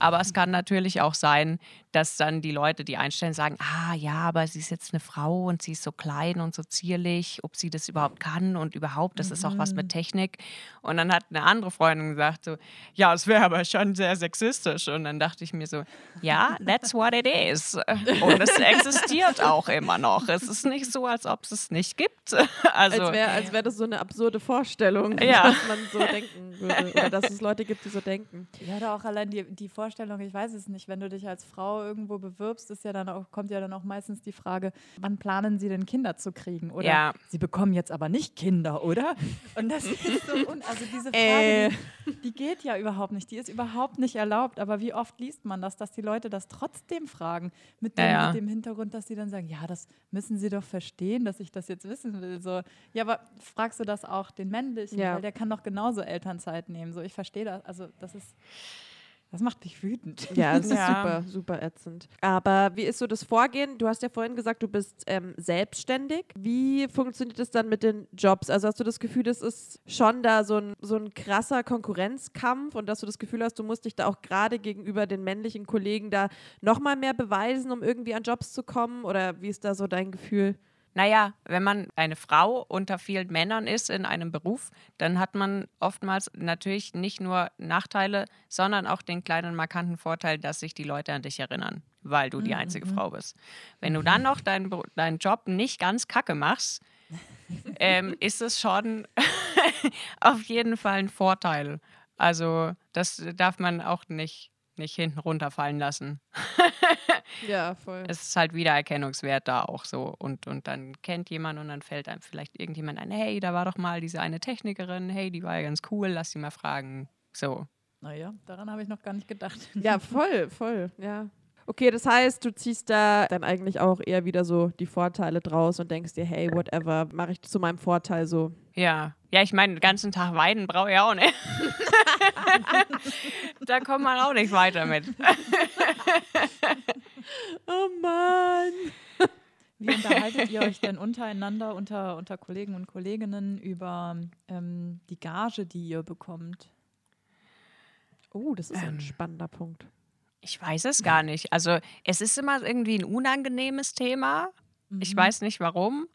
Aber es kann natürlich auch sein, dass dann die Leute, die einstellen, sagen, ah ja, aber sie ist jetzt eine Frau und sie ist so klein und so zierlich, ob sie das überhaupt kann und überhaupt, das ist auch was mit Technik. Und dann hat eine andere Freundin gesagt so, ja, es wäre aber schon sehr sexistisch. Und dann dachte ich mir so, ja, that's what it is. Und es existiert auch immer noch. Es ist nicht so, als ob es es nicht gibt. Also, als wäre als wär das so eine absurde Vorstellung, Ja. dass man so denken würde. Oder dass es Leute gibt, die so denken. Ja, oder auch allein die, die Vorstellung, ich weiß es nicht, wenn du dich als Frau irgendwo bewirbst, ist ja dann auch, kommt ja dann auch meistens die Frage, wann planen sie denn Kinder zu kriegen? Oder Ja. sie bekommen jetzt aber nicht Kinder, oder? Und das ist so, un also diese Frage, Äh. die, die geht ja überhaupt nicht, die ist überhaupt nicht erlaubt, aber wie oft liest man das, dass die Leute das trotzdem fragen, mit dem, ja. mit dem Hintergrund, dass sie dann sagen, ja, das müssen sie doch verstehen, dass ich das jetzt wissen will. So, ja, aber fragst du das auch den männlichen, Ja. weil der kann doch genauso Elternzeit nehmen. So, ich verstehe das, also das ist das macht mich wütend. Ja, ist Ja. super, super ätzend. Aber wie ist so das Vorgehen? Du hast ja vorhin gesagt, du bist ähm, selbstständig. Wie funktioniert es dann mit den Jobs? Also hast du das Gefühl, das ist schon da so ein, so ein krasser Konkurrenzkampf und dass du das Gefühl hast, du musst dich da auch gerade gegenüber den männlichen Kollegen da nochmal mehr beweisen, um irgendwie an Jobs zu kommen? Oder wie ist da so dein Gefühl? Naja, wenn man eine Frau unter vielen Männern ist in einem Beruf, dann hat man oftmals natürlich nicht nur Nachteile, sondern auch den kleinen markanten Vorteil, dass sich die Leute an dich erinnern, weil du die einzige Frau bist. Wenn du dann noch deinen, deinen Job nicht ganz kacke machst, ähm, ist es schon auf jeden Fall ein Vorteil. Also das darf man auch nicht, nicht hinten runterfallen lassen. Ja, voll. Es ist halt Wiedererkennungswert da auch so. Und, und dann kennt jemand und dann fällt einem vielleicht irgendjemand ein, hey, da war doch mal diese eine Technikerin, hey, die war ja ganz cool, lass sie mal fragen. So. Naja, daran habe ich noch gar nicht gedacht. Ja, voll, voll, ja. Okay, das heißt, du ziehst da dann eigentlich auch eher wieder so die Vorteile draus und denkst dir, hey, whatever, mache ich zu meinem Vorteil so. Ja. Ja, ich meine, den ganzen Tag weiden brauche ich auch nicht. da kommt man auch nicht weiter mit. Oh Mann. Wie unterhaltet ihr euch denn untereinander, unter, unter Kollegen und Kolleginnen über ähm, die Gage, die ihr bekommt? Oh, das ist ein Ähm. spannender Punkt. Ich weiß es gar nicht. Also, es ist immer irgendwie ein unangenehmes Thema. Ich Mhm. weiß nicht warum,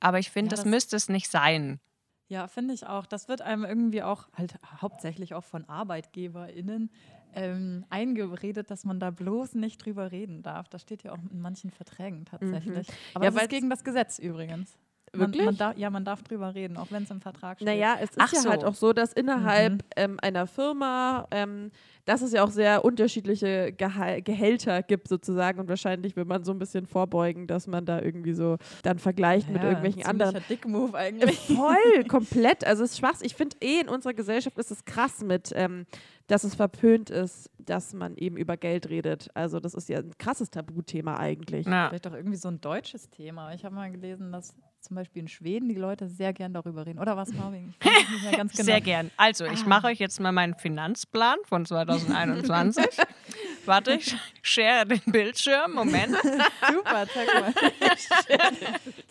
aber ich finde, Ja, das das- müsste es nicht sein. Ja, finde ich auch. Das wird einem irgendwie auch halt hauptsächlich auch von ArbeitgeberInnen ähm, eingeredet, dass man da bloß nicht drüber reden darf. Das steht ja auch in manchen Verträgen tatsächlich. Aber Ja, das ist gegen das Gesetz übrigens. Wirklich? Man, man darf, ja, man darf drüber reden, auch wenn es im Vertrag steht. Naja, es ist Ach ja so. halt auch so, dass innerhalb Mhm. ähm, einer Firma, ähm, dass es ja auch sehr unterschiedliche Geha Gehälter gibt sozusagen und wahrscheinlich will man so ein bisschen vorbeugen, dass man da irgendwie so dann vergleicht mit Ja, irgendwelchen ziemlicher anderen. Dickmove eigentlich. Voll, komplett. Also es ist Schwachs. Ich finde eh in unserer Gesellschaft ist es krass mit, ähm, dass es verpönt ist, dass man eben über Geld redet. Also das ist ja ein krasses Tabuthema eigentlich. Ja. Vielleicht auch irgendwie so ein deutsches Thema. Ich habe mal gelesen, dass zum Beispiel in Schweden die Leute sehr gern darüber reden. Oder was, Marvin? Genau. Sehr gern. Also, ich mache euch jetzt mal meinen Finanzplan von 2021. Warte, ich share den Bildschirm. Moment. Super, zeig mal.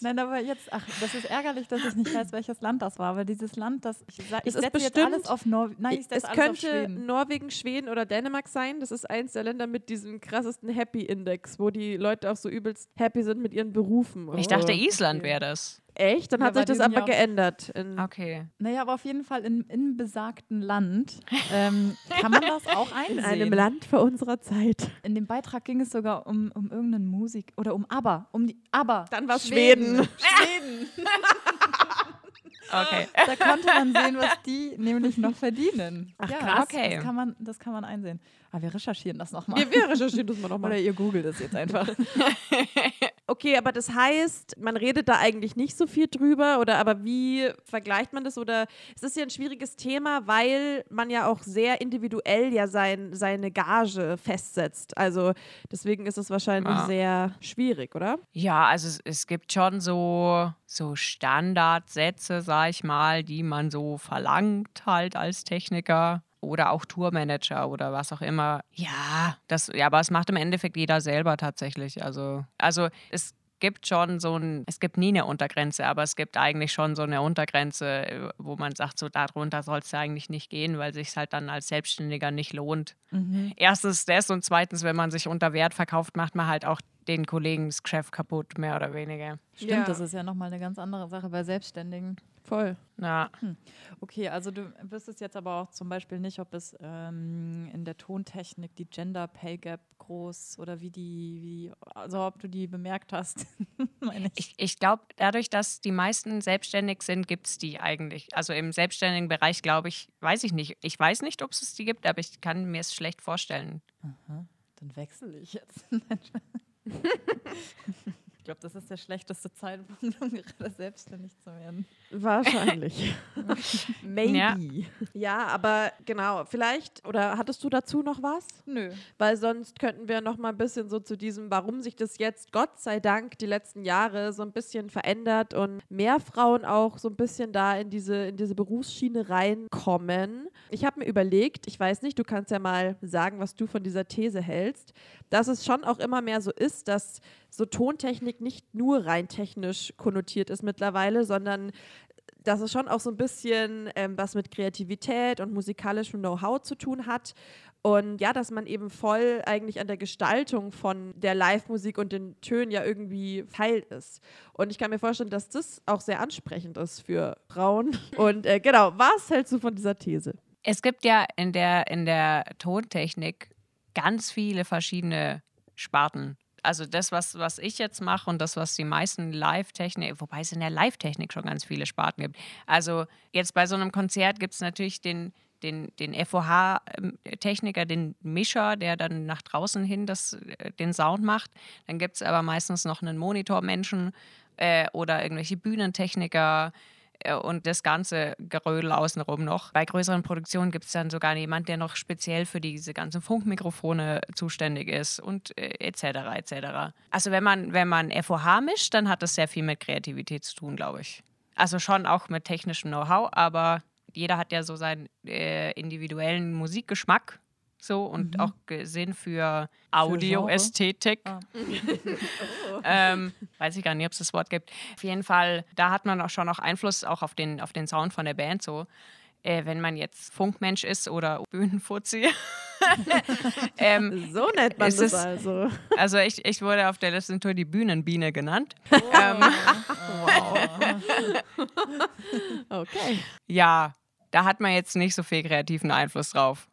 Nein, aber jetzt, ach, das ist ärgerlich, dass ich nicht weiß, welches Land das war, weil dieses Land, das ich, ich Es ist setze jetzt bestimmt- alles auf Norwegen. Nein, ich setze Es alles auf könnte Schweden. Norwegen, Schweden oder Dänemark sein. Das ist eins der Länder mit diesem krassesten Happy-Index, wo die Leute auch so übelst happy sind mit ihren Berufen. Ich dachte, Oh, Island wäre das. Echt? Dann Ja, hat sich das aber ja geändert. In, Okay. Naja, aber auf jeden Fall in, in besagten Land ähm, kann man das auch einsehen. in einem Land vor unserer Zeit. In dem Beitrag ging es sogar um, um irgendeinen Musik oder um ABBA, um die ABBA. Dann war's Schweden. Schweden. Schweden. Okay. Da konnte man sehen, was die nämlich noch verdienen. Ach, ja, krass. Das, Okay. das, kann man, das kann man einsehen. Aber wir recherchieren das nochmal. Wir, wir recherchieren das mal Oder nochmal. ihr googelt es jetzt einfach. Okay, aber das heißt, man redet da eigentlich nicht so viel drüber oder aber wie vergleicht man das oder es ist ja ein schwieriges Thema, weil man ja auch sehr individuell ja sein, seine Gage festsetzt. Also deswegen ist es wahrscheinlich Ja. sehr schwierig, oder? Ja, also es, es gibt schon so, so Standardsätze, sag ich mal, die man so verlangt halt als Techniker oder auch Tourmanager oder was auch immer. Ja, das, ja, aber es macht im Endeffekt jeder selber tatsächlich. Also, also es gibt schon so ein, es gibt nie eine Untergrenze, aber es gibt eigentlich schon so eine Untergrenze, äh, wo man sagt, so darunter soll es ja eigentlich nicht gehen, weil sich halt dann als Selbstständiger nicht lohnt. Erstens das und zweitens, wenn man sich unter Wert verkauft, macht man halt auch den Kollegen das Geschäft kaputt, mehr oder weniger. Stimmt, Ja. das ist ja nochmal eine ganz andere Sache bei Selbstständigen. Voll. Ja. Okay, also du wüsstest jetzt aber auch zum Beispiel nicht, ob es ähm, in der Tontechnik die Gender Pay Gap groß oder wie die, wie, also ob du die bemerkt hast. meine ich. Ich, ich glaube, dadurch, dass die meisten selbstständig sind, gibt es die eigentlich. Also im selbstständigen Bereich, glaube ich, weiß ich nicht. Ich weiß nicht, ob es die gibt, aber ich kann mir es schlecht vorstellen. Dann wechsle ich jetzt. ich glaube, das ist der schlechteste Zeitpunkt, um gerade selbstständig zu werden. Wahrscheinlich. Maybe. Ja. Ja. aber genau, vielleicht, oder hattest du dazu noch was? Nö. Weil sonst könnten wir noch mal ein bisschen so zu diesem, warum sich das jetzt Gott sei Dank die letzten Jahre so ein bisschen verändert und mehr Frauen auch so ein bisschen da in diese, in diese Berufsschiene reinkommen. Ich habe mir überlegt, ich weiß nicht, du kannst ja mal sagen, was du von dieser These hältst, dass es schon auch immer mehr so ist, dass so Tontechnik nicht nur rein technisch konnotiert ist mittlerweile, sondern dass es schon auch so ein bisschen ähm, was mit Kreativität und musikalischem Know-how zu tun hat. Und ja, dass man eben voll eigentlich an der Gestaltung von der Live-Musik und den Tönen ja irgendwie Teil ist. Und ich kann mir vorstellen, dass das auch sehr ansprechend ist für Frauen. Und äh, genau, was hältst du von dieser These? Es gibt ja in der, in der Tontechnik ganz viele verschiedene Sparten. Also das, was, was ich jetzt mache und das, was die meisten Live-Technik, wobei es in der Live-Technik schon ganz viele Sparten gibt. Also jetzt bei so einem Konzert gibt es natürlich den, den, den FOH-Techniker, den Mischer, der dann nach draußen hin das, äh, den Sound macht. Dann gibt es aber meistens noch einen Monitormenschen äh, oder irgendwelche Bühnentechniker und das ganze Gerödel außenrum noch. Bei größeren Produktionen gibt es dann sogar jemand, der noch speziell für diese ganzen Funkmikrofone zuständig ist und äh, etc. etc. Also wenn man, wenn man FOH mischt, dann hat das sehr viel mit Kreativität zu tun, glaube ich. Also schon auch mit technischem Know-how, aber jeder hat ja so seinen äh, individuellen Musikgeschmack so und auch Sinn für Audioästhetik. Ah. ähm, weiß ich gar nicht, ob es das Wort gibt. Auf jeden Fall, da hat man auch schon noch Einfluss auch auf den, auf den Sound von der Band so. Äh, wenn man jetzt Funkmensch ist oder Bühnenfuzzi. ähm, So nennt man Ist das also. also ich, ich wurde auf der letzten Tour die Bühnenbiene genannt. Ähm, Okay. ja, da hat man jetzt nicht so viel kreativen Einfluss drauf.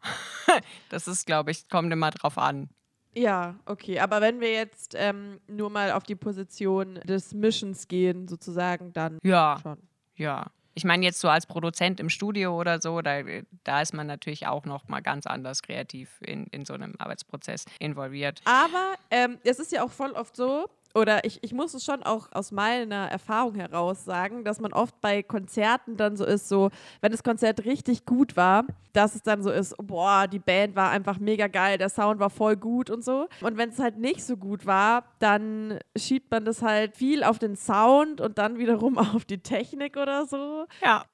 das ist, glaube ich, kommt immer drauf an. Ja, okay. Aber wenn wir jetzt ähm, nur mal auf die Position des Mischens gehen, sozusagen, dann Ja, schon. ja. Ich meine jetzt so als Produzent im Studio oder so, da, da ist man natürlich auch noch mal ganz anders kreativ in, in so einem Arbeitsprozess involviert. Aber ähm, es ist ja auch voll oft so, oder ich, ich muss es schon auch aus meiner Erfahrung heraus sagen, dass man oft bei Konzerten dann so ist, so, wenn das Konzert richtig gut war, dass es dann so ist, boah, die Band war einfach mega geil, der Sound war voll gut und so. Und wenn es halt nicht so gut war, dann schiebt man das halt viel auf den Sound und dann wiederum auf die Technik oder so. Ja.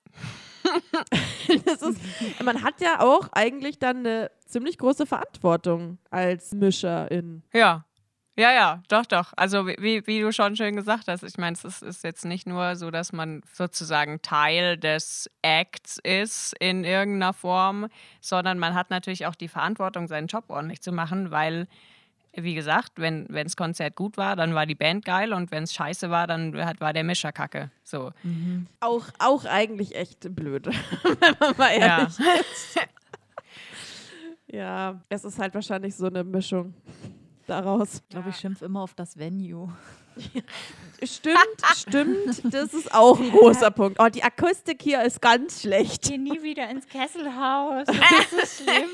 Ist, man hat ja auch eigentlich dann eine ziemlich große Verantwortung als Mischerin. Ja. Ja, ja, doch, doch. Also wie- wie, du schon schön gesagt hast, ich meine, es ist, jetzt nicht nur so, dass man sozusagen Teil des Acts ist in irgendeiner Form, sondern man hat natürlich auch die Verantwortung, seinen Job ordentlich zu machen, weil, wie gesagt, wenn das Konzert gut war, dann war die Band geil und wenn es scheiße war, dann hat, war der Mischer kacke. So. Auch, auch eigentlich echt blöd, wenn man mal Ja. ehrlich ist. Ja, es ist halt wahrscheinlich so eine Mischung daraus. Ich glaube, ich schimpfe immer auf das Venue. Stimmt, stimmt. Das ist auch ein großer Punkt. Oh, die Akustik hier ist ganz schlecht. Geh nie wieder ins Kesselhaus. Das ist so schlimm.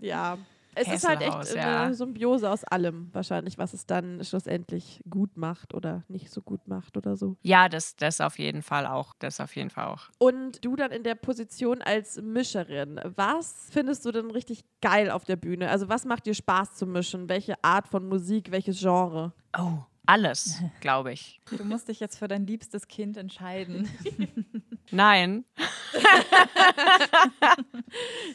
Ja. Es ist halt echt Kesselhaus, eine ja. Symbiose aus allem, wahrscheinlich, was es dann schlussendlich gut macht oder nicht so gut macht oder so. Ja, das, das auf jeden Fall auch. Das auf jeden Fall auch. Und du dann in der Position als Mischerin, was findest du denn richtig geil auf der Bühne? Also was macht dir Spaß zu mischen? Welche Art von Musik, welches Genre? Oh, alles, glaube ich. Du musst dich jetzt für dein liebstes Kind entscheiden. Nein.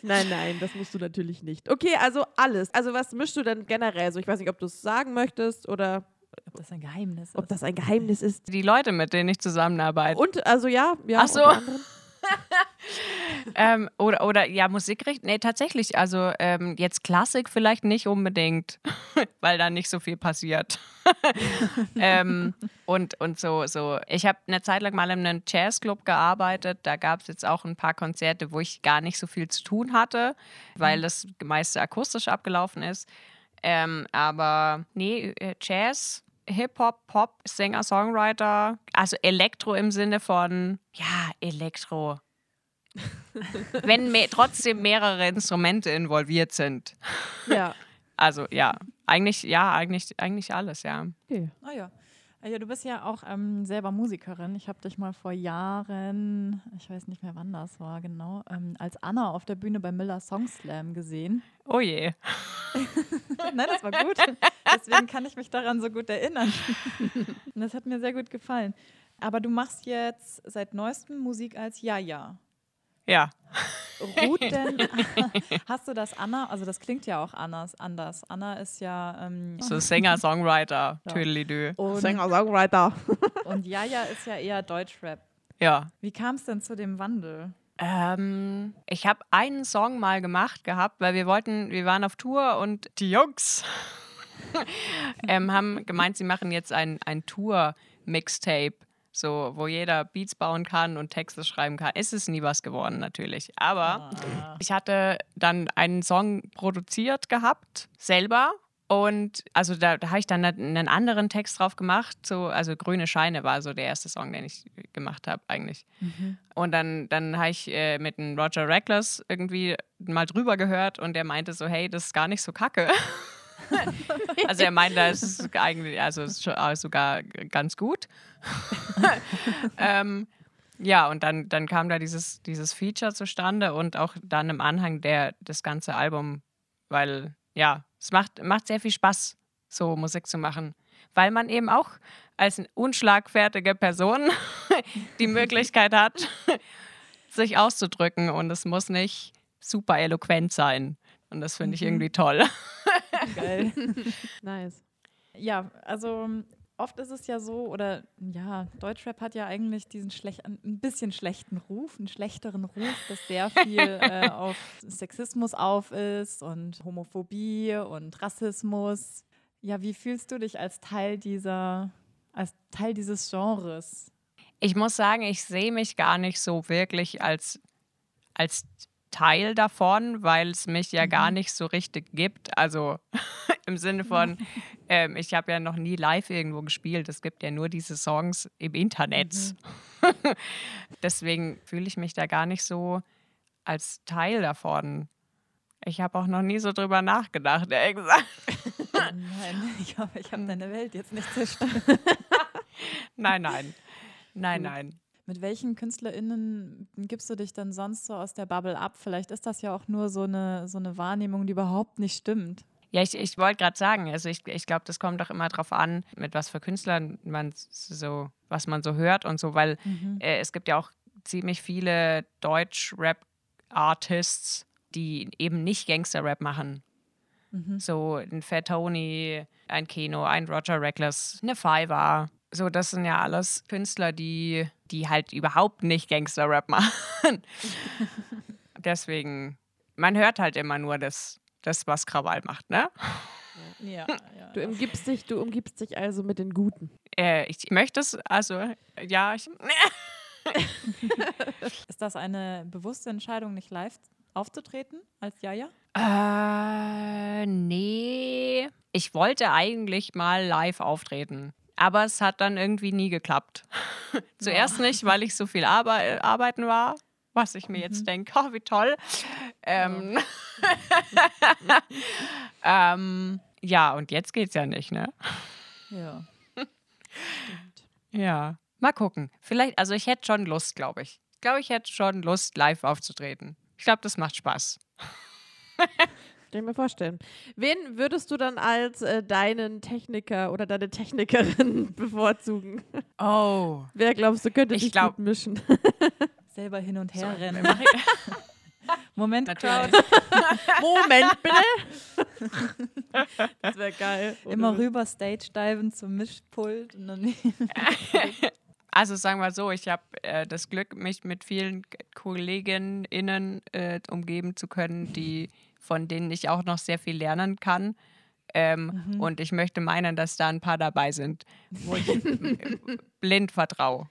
Nein, nein, das musst du natürlich nicht. Okay, also alles. Also was mischst du denn generell? So, ich weiß nicht, ob du es sagen möchtest oder Ob das ein Geheimnis ist. ob das ein Geheimnis ist. Die Leute, mit denen ich zusammenarbeite. Und also ja, ja. Ach so. Ähm, oder, oder ja, Musikrichtung. Nee, tatsächlich. Also ähm, jetzt Klassik vielleicht nicht unbedingt, weil da nicht so viel passiert. ähm, und, und so, so. Ich habe eine Zeit lang mal in einem Jazzclub gearbeitet. Da gab es jetzt auch ein paar Konzerte, wo ich gar nicht so viel zu tun hatte, weil das meiste akustisch abgelaufen ist. Ähm, aber nee, äh, Jazz, Hip-Hop, Pop, Singer, Songwriter, also Elektro im Sinne von, ja, Elektro. Wenn me trotzdem mehrere Instrumente involviert sind. Ja. Also ja, eigentlich, ja, eigentlich, eigentlich alles, ja. Okay. Ah ja. Ah Ja, du bist ja auch ähm, selber Musikerin. Ich habe dich mal vor Jahren, ich weiß nicht mehr wann das war genau, ähm, als Anna auf der Bühne beim Miller Song Slam gesehen. Oh je. Nein, das war gut. Deswegen kann ich mich daran so gut erinnern. Und das hat mir sehr gut gefallen. Aber du machst jetzt seit neuestem Musik als Ja-Ja. Ja. Ruht denn, hast du das Anna, also das klingt ja auch anders. anders. Anna ist ja, ähm, So Singer, Songwriter, Ja. Tüdelidü. und, Sänger, Songwriter. und Ja-Ja ist ja eher Deutschrap. Ja. Wie kam es denn zu dem Wandel? Ähm, ich habe einen Song mal gemacht gehabt, weil wir wollten, wir waren auf Tour und die Jungs ähm, haben gemeint, sie machen jetzt ein, ein Tour-Mixtape, so, wo jeder Beats bauen kann und Texte schreiben kann. Es ist nie was geworden, natürlich. Aber ich hatte dann einen Song produziert gehabt, selber. Und also da, da habe ich dann einen anderen Text drauf gemacht. So, also Grüne Scheine war so der erste Song, den ich gemacht habe eigentlich. Mhm. Und dann, dann habe ich äh, mit einem Roger Reckless irgendwie mal drüber gehört und der meinte so, hey, das ist gar nicht so kacke. also er meinte, es ist eigentlich, also ist sogar ganz gut. ähm, ja, und dann, dann kam da dieses, dieses Feature zustande und auch dann im Anhang der, das ganze Album, weil ja, es macht, macht sehr viel Spaß, so Musik zu machen, weil man eben auch als unschlagfertige Person die Möglichkeit hat, sich auszudrücken und es muss nicht super eloquent sein. Und das finde ich Mhm. irgendwie toll. Geil. Nice. Ja, also oft ist es ja so, oder ja, Deutschrap hat ja eigentlich diesen schlecht, ein bisschen schlechten Ruf, einen schlechteren Ruf, dass sehr viel äh, auf Sexismus auf ist und Homophobie und Rassismus. Ja, wie fühlst du dich als Teil dieser, als Teil dieses Genres? Ich muss sagen, ich sehe mich gar nicht so wirklich als, als Teil davon, weil es mich ja gar nicht so richtig gibt. Also im Sinne von, ähm, ich habe ja noch nie live irgendwo gespielt. Es gibt ja nur diese Songs im Internet. Deswegen fühle ich mich da gar nicht so als Teil davon. Ich habe auch noch nie so drüber nachgedacht, ehrlich gesagt. Nein, ich hoffe, ich habe deine Welt jetzt nicht zerstört. Nein, nein. Nein, nein. Mit welchen KünstlerInnen gibst du dich dann sonst so aus der Bubble ab? Vielleicht ist das ja auch nur so eine, so eine Wahrnehmung, die überhaupt nicht stimmt. Ja, ich, ich wollte gerade sagen, also ich, ich glaube, das kommt doch immer drauf an, mit was für Künstlern man so, was man so hört und so, weil äh, es gibt ja auch ziemlich viele Deutsch-Rap-Artists, die eben nicht Gangster-Rap machen. So ein Fat Tony, ein Keno, ein Roger Reckless, eine Fiverr. So, das sind ja alles Künstler, die, die halt überhaupt nicht Gangster-Rap machen. Deswegen, man hört halt immer nur das, das was Krawall macht, ne? Ja, ja. Du umgibst dich, du umgibst dich also mit den Guten. Äh, ich möchte es, also, ja, ich, Ist das eine bewusste Entscheidung, nicht live aufzutreten als Jaja? Äh, nee. Ich wollte eigentlich mal live auftreten. Aber es hat dann irgendwie nie geklappt. Zuerst nicht, weil ich so viel Arbe arbeiten war, was ich mir jetzt denke, oh, wie toll. Ähm, ähm, ja, und jetzt geht's ja nicht, ne? Ja. Ja. Mal gucken. Vielleicht, also ich hätte schon Lust, glaube ich. Ich glaube, ich hätte schon Lust, live aufzutreten. Ich glaube, das macht Spaß. Kann ich mir vorstellen. Wen würdest du dann als äh, deinen Techniker oder deine Technikerin bevorzugen? Oh. Wer glaubst du, könnte Ich dich glaub- gut mischen? Selber hin und her So, rennen. Moment. Crowd. Moment, bitte. das wäre geil. Immer rüber Stage diven zum Mischpult und dann Also sagen wir so, ich habe äh, das Glück, mich mit vielen KollegInnen äh, umgeben zu können, die, von denen ich auch noch sehr viel lernen kann. Ähm, Und ich möchte meinen, dass da ein paar dabei sind, wo ich blind vertraue.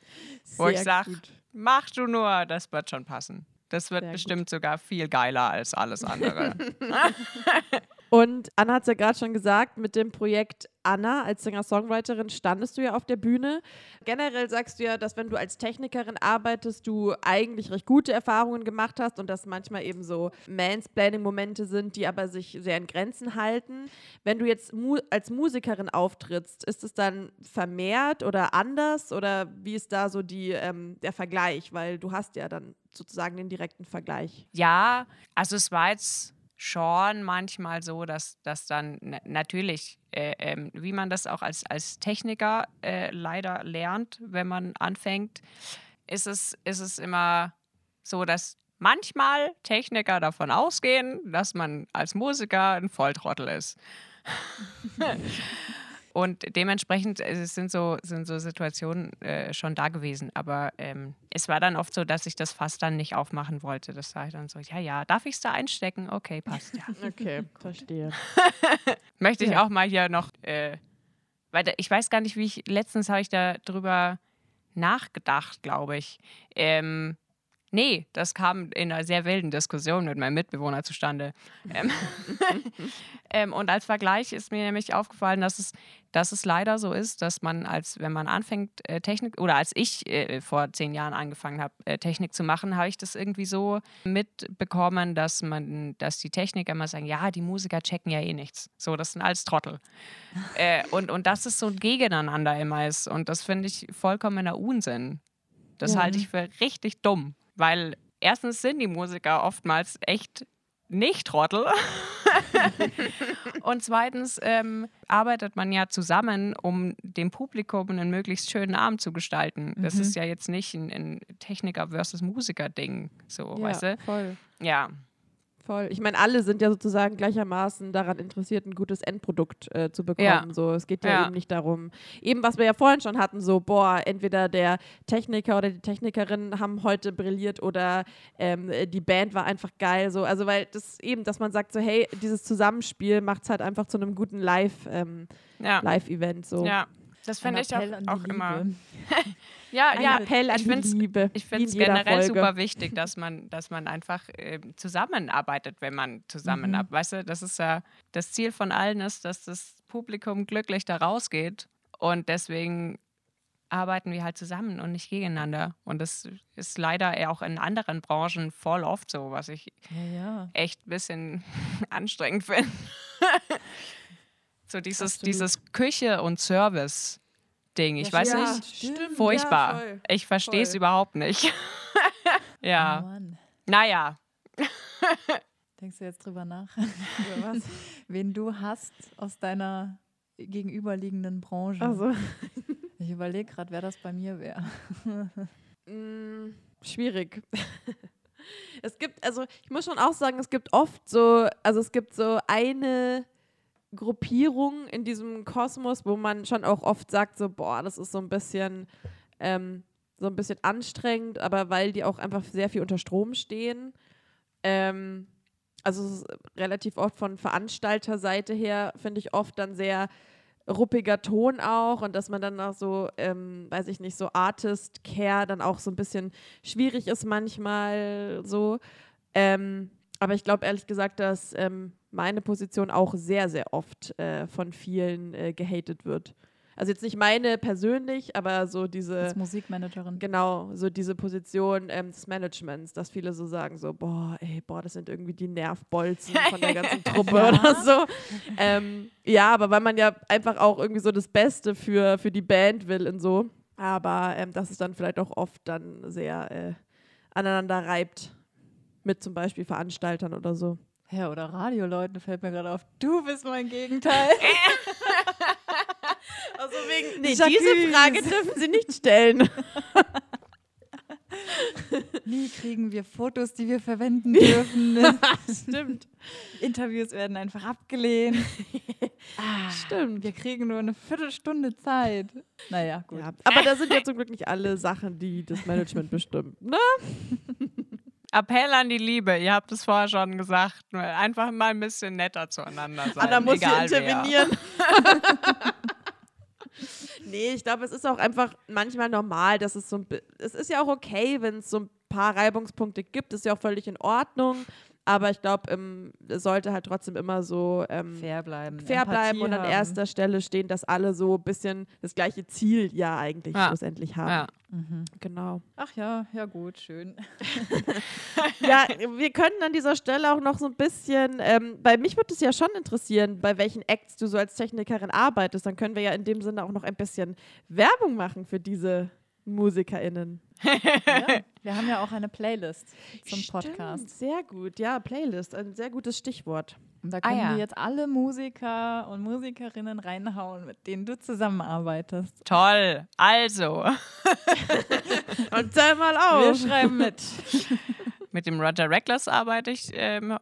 Wo ich Sehr sag, gut. mach du nur, das wird schon passen. Das wird Sehr gut. bestimmt sogar viel geiler als alles andere. Und Anna hat es ja gerade schon gesagt, mit dem Projekt Anna als Singer-Songwriterin standest du ja auf der Bühne. Generell sagst du ja, dass wenn du als Technikerin arbeitest, du eigentlich recht gute Erfahrungen gemacht hast und dass manchmal eben so Mansplaining-Momente sind, die aber sich sehr in Grenzen halten. Wenn du jetzt mu als Musikerin auftrittst, ist es dann vermehrt oder anders oder wie ist da so die, ähm, der Vergleich? Weil du hast ja dann sozusagen den direkten Vergleich. Ja, also es war jetzt schon manchmal so, dass das dann na- natürlich, äh, ähm, wie man das auch als, als Techniker äh, leider lernt, wenn man anfängt, ist es, ist es immer so, dass manchmal Techniker davon ausgehen, dass man als Musiker ein Volltrottel ist. Und dementsprechend äh, es sind so, sind so Situationen äh, schon da gewesen. Aber ähm, es war dann oft so, dass ich das fast dann nicht aufmachen wollte. Das war ich dann so, ja, ja, darf ich es da einstecken? Okay, passt, ja. Okay, verstehe. Möchte ich Ja. auch mal hier noch, äh, weil da, ich weiß gar nicht, wie ich, letztens habe ich da drüber nachgedacht, glaube ich. Ähm, Nee, das kam in einer sehr wilden Diskussion mit meinem Mitbewohner zustande. ähm, ähm, und als Vergleich ist mir nämlich aufgefallen, dass es, dass es leider so ist, dass man als, wenn man anfängt, äh, Technik, oder als ich äh, vor zehn Jahren angefangen habe, äh, Technik zu machen, habe ich das irgendwie so mitbekommen, dass man, dass die Techniker immer sagen, ja, die Musiker checken ja eh nichts. So, das sind alles Trottel. äh, und, und dass es so ein Gegeneinander immer ist. Und das finde ich vollkommener Unsinn. Das Ja. halte ich für richtig dumm. Weil erstens sind die Musiker oftmals echt nicht Trottel. und zweitens ähm, arbeitet man ja zusammen, um dem Publikum einen möglichst schönen Abend zu gestalten. Das ist ja jetzt nicht ein, ein Techniker versus Musiker-Ding. So, ja, weißt du? voll. Ja. Voll. Ich meine, alle sind ja sozusagen gleichermaßen daran interessiert, ein gutes Endprodukt äh, zu bekommen. Ja. So, es geht ja, Ja. eben nicht darum, eben was wir ja vorhin schon hatten, so, boah, entweder der Techniker oder die Technikerin haben heute brilliert oder ähm, die Band war einfach geil. So, also weil das eben, dass man sagt, so, hey, dieses Zusammenspiel macht es halt einfach zu einem guten Live, ähm, Ja. Live-Event. So. ja. Das finde Ein ich auch, auch immer. Ja, Ein ja. Appell an ich die find's- Liebe. Ich finde in es generell Folge. super wichtig, dass man, dass man einfach äh, zusammenarbeitet, wenn man zusammenarbeitet. Weißt du, das ist ja das Ziel von allen ist, dass das Publikum glücklich da rausgeht. Und deswegen arbeiten wir halt zusammen und nicht gegeneinander. Und das ist leider auch in anderen Branchen voll oft so, was ich Ja, ja. echt ein bisschen anstrengend finde. so dieses, Absolut. dieses Küche und Service-Ding. Ich Ja, weiß ja, nicht, stimmt, furchtbar. Ja, voll. ich verstehe es überhaupt nicht. Oh ja, Mann. naja. Denkst du jetzt drüber nach, Oder was? wen du hast aus deiner gegenüberliegenden Branche? Also, Ich überlege gerade, wer das bei mir wäre. Mm, schwierig. es gibt, also ich muss schon auch sagen, es gibt oft so, also es gibt so eine Gruppierung in diesem Kosmos, wo man schon auch oft sagt, so, boah, das ist so ein bisschen, ähm, so ein bisschen anstrengend, aber weil die auch einfach sehr viel unter Strom stehen. Ähm, also relativ oft von Veranstalterseite her, finde ich oft dann sehr ruppiger Ton auch und dass man dann auch so, ähm, weiß ich nicht, so Artist Care dann auch so ein bisschen schwierig ist manchmal so. Ähm, aber ich glaube ehrlich gesagt, dass ähm, meine Position auch sehr, sehr oft äh, von vielen äh, gehatet wird. Also jetzt nicht meine persönlich, aber so diese Als Musikmanagerin. Genau, so diese Position ähm, des Managements, dass viele so sagen, so, boah, ey, boah, das sind irgendwie die Nervbolzen von der ganzen Truppe Ja. oder so. Ähm, ja, aber weil man ja einfach auch irgendwie so das Beste für, für die Band will und so. Aber ähm, dass es dann vielleicht auch oft dann sehr äh, aneinander reibt. Mit zum Beispiel Veranstaltern oder so. Ja, oder Radioleuten fällt mir gerade auf. Du bist mein Gegenteil. Also wegen, nee, Jacques. diese Frage dürfen Sie nicht stellen. Nie kriegen wir Fotos, die wir verwenden dürfen. Stimmt. Interviews werden einfach abgelehnt. Ah, Stimmt. Wir kriegen nur eine Viertelstunde Zeit. Naja, gut. Ja, aber da sind ja zum Glück nicht alle Sachen, die das Management bestimmt. Ne? Appell an die Liebe, ihr habt es vorher schon gesagt. Nur Einfach mal ein bisschen netter zueinander sein. Anna muss egal intervenieren. nee, ich glaube, es ist auch einfach manchmal normal, dass es so ein es ist ja auch okay, wenn es so ein paar Reibungspunkte gibt, ist ja auch völlig in Ordnung. Aber ich glaube, ähm, es sollte halt trotzdem immer so ähm, Fair bleiben. fair bleiben Empathie und an haben. erster Stelle stehen, dass alle so ein bisschen das gleiche Ziel ja eigentlich Ja. schlussendlich haben. Ja. Mhm. Genau. Ach ja, ja gut, schön. Ja, wir können an dieser Stelle auch noch so ein bisschen, ähm, bei mich würde es ja schon interessieren, bei welchen Acts du so als Technikerin arbeitest. Dann können wir ja in dem Sinne auch noch ein bisschen Werbung machen für diese MusikerInnen. Ja, wir haben ja auch eine Playlist zum Stimmt, Podcast. sehr gut, ja, Playlist, ein sehr gutes Stichwort. Und da Ah, können ja. wir jetzt alle Musiker und Musikerinnen reinhauen, mit denen du zusammenarbeitest. Toll. Also, Und zähl mal Wir auf. schreiben mit. mit dem Roger Reckless arbeite ich, ähm,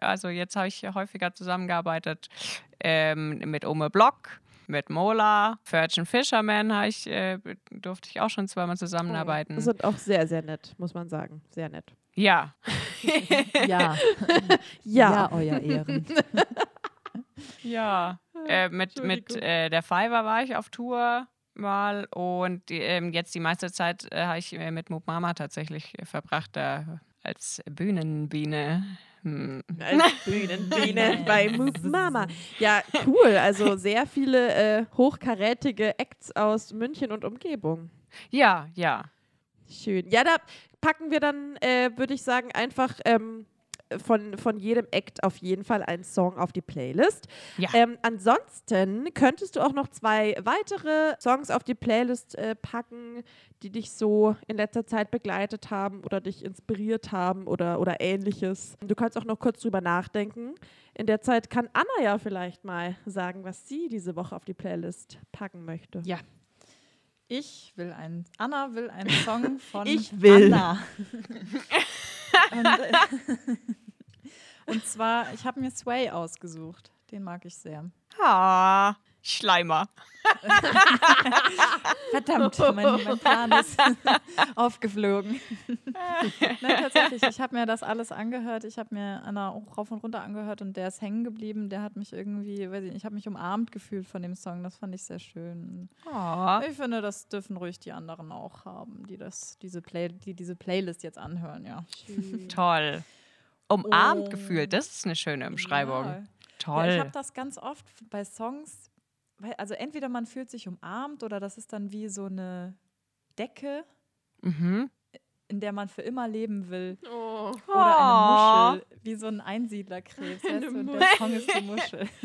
also jetzt habe ich häufiger zusammengearbeitet ähm, mit Ome Block, mit Mola, Virgin Fisherman ich, äh, durfte ich auch schon zweimal zusammenarbeiten. Das sind auch sehr, sehr nett, muss man sagen. Sehr nett. ja. Ja, Ja. euer Ehren. Ja. Äh, mit mit äh, der Fiverr war ich auf Tour. mal und die, ähm, jetzt die meiste Zeit äh, habe ich äh, mit Moop Mama tatsächlich äh, verbracht, da als Bühnenbiene. Hm. Als Bühnenbiene bei Move Mama. Ja, cool. Also sehr viele äh, hochkarätige Acts aus München und Umgebung. Ja, ja. Schön. Ja, da packen wir dann, äh, würde ich sagen, einfach ähm, von, von jedem Act auf jeden Fall einen Song auf die Playlist. Ja. Ähm, ansonsten könntest du auch noch zwei weitere Songs auf die Playlist äh, packen, die dich so in letzter Zeit begleitet haben oder dich inspiriert haben oder, oder ähnliches. Du kannst auch noch kurz drüber nachdenken. In der Zeit kann Anna ja vielleicht mal sagen, was sie diese Woche auf die Playlist packen möchte. Ja. Ich will einen, Anna will einen Song von Ich will. Anna. und, äh, und zwar, ich habe mir Sway ausgesucht. Den mag ich sehr. Ah, Schleimer. Verdammt, mein, mein Plan ist aufgeflogen. Nein, tatsächlich, ich habe mir das alles angehört. Ich habe mir Anna auch rauf und runter angehört und der ist hängen geblieben. Der hat mich irgendwie, weiß ich nicht, ich habe mich umarmt gefühlt von dem Song. Das fand ich sehr schön. Oh. Ich finde, das dürfen ruhig die anderen auch haben, die das, diese Play, die diese Playlist jetzt anhören, ja. Toll. Umarmt Oh. gefühlt, das ist eine schöne Umschreibung. Ja. Toll. Ja, ich habe das ganz oft bei Songs, weil, also entweder man fühlt sich umarmt oder das ist dann wie so eine Decke, mhm. in der man für immer leben will. Oh. Oder Oh. eine Muschel, wie so ein Einsiedlerkrebs. Eine Weißt du? Der Song ist die Muschel.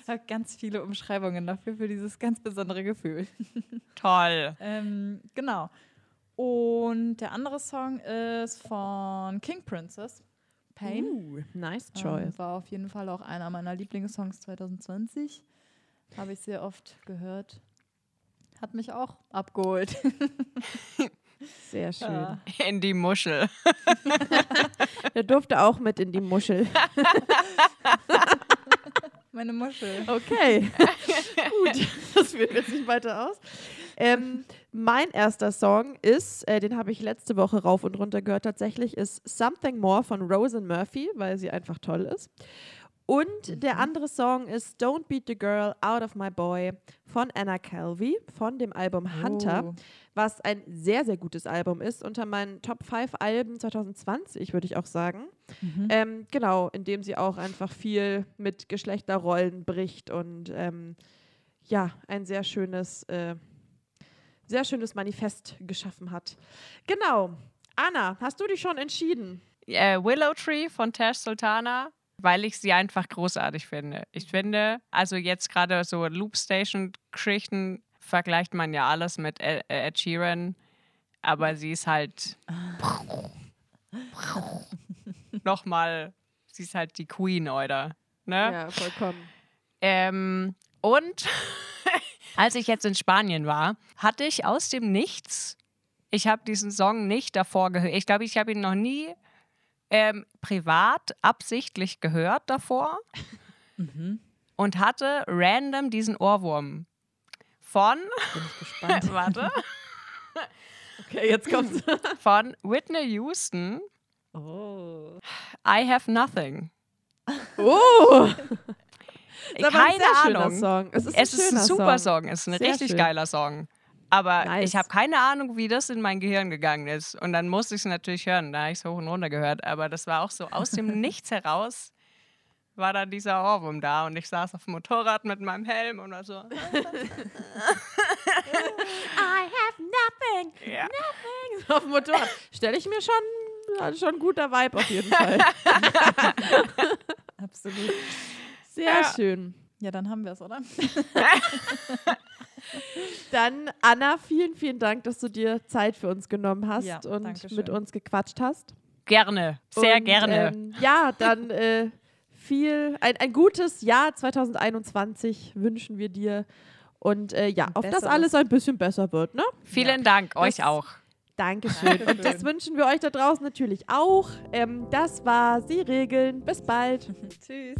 Ich habe ganz viele Umschreibungen dafür, für dieses ganz besondere Gefühl. Toll. Ähm, genau. Und der andere Song ist von King Princess, Pain. Uh, nice Ähm, choice. war auf jeden Fall auch einer meiner Lieblingssongs 2020. Habe ich sehr oft gehört. Hat mich auch abgeholt. Sehr schön. Ja. In die Muschel. Der durfte auch mit in die Muschel. Meine Muschel. Okay. Gut, das führt jetzt nicht weiter aus. Ähm, mein erster Song ist, äh, den habe ich letzte Woche rauf und runter gehört tatsächlich, ist Something More von Rosen Murphy, weil sie einfach toll ist. Und der andere Song ist Don't Beat the Girl Out of My Boy von Anna Calvi von dem Album Hunter, Oh. was ein sehr, sehr gutes Album ist. Unter meinen Top 5 Alben 2020, würde ich auch sagen. Mhm. Ähm, genau, indem sie auch einfach viel mit Geschlechterrollen bricht und ähm, ja, ein sehr schönes, äh, sehr schönes Manifest geschaffen hat. Genau. Anna, hast du dich schon entschieden? Äh, Willow Tree von Tash Sultana, weil ich sie einfach großartig finde. Ich finde, also jetzt gerade so Loopstation-Geschichten vergleicht man ja alles mit Ed, Ed Sheeran, aber sie ist halt nochmal, sie ist halt die Queen, oder? Ne? Ja, vollkommen. Ähm, und als ich jetzt in Spanien war, hatte ich aus dem Nichts, ich habe diesen Song nicht davor gehört. Ich glaube, ich habe ihn noch nie ähm, privat absichtlich gehört davor Mhm. und hatte random diesen Ohrwurm von, Bin ich gespannt. warte, Okay, jetzt kommt's. von Whitney Houston, Oh. I Have Nothing. Oh! Keine Ahnung. Es ist, Es ein, ist ein super Song. Es ist ein Sehr richtig schön. geiler Song. Aber Nice. ich habe keine Ahnung, wie das in mein Gehirn gegangen ist. Und dann musste ich es natürlich hören. Da habe ich es hoch und runter gehört. Aber das war auch so aus dem Nichts heraus war dann dieser Ohrwurm da. Und ich saß auf dem Motorrad mit meinem Helm und war so. I have nothing. Ja. Auf dem Motorrad. Stelle ich mir schon, ja, schon ein guter Vibe auf jeden Fall. Absolut. Sehr Ja. schön. Ja, dann haben wir es, oder? Dann, Anna, vielen, vielen Dank, dass du dir Zeit für uns genommen hast Ja, und mit uns gequatscht hast. Gerne. Sehr und, gerne. Ähm, ja, dann äh, viel, ein, ein gutes Jahr 2021 wünschen wir dir. Und äh, ja, Ein auf das alles ein bisschen besser wird, ne? Vielen Dank, euch das- auch. Dankeschön. Und das wünschen wir euch da draußen natürlich auch. Ähm, das war Sie regeln. Bis bald. Tschüss.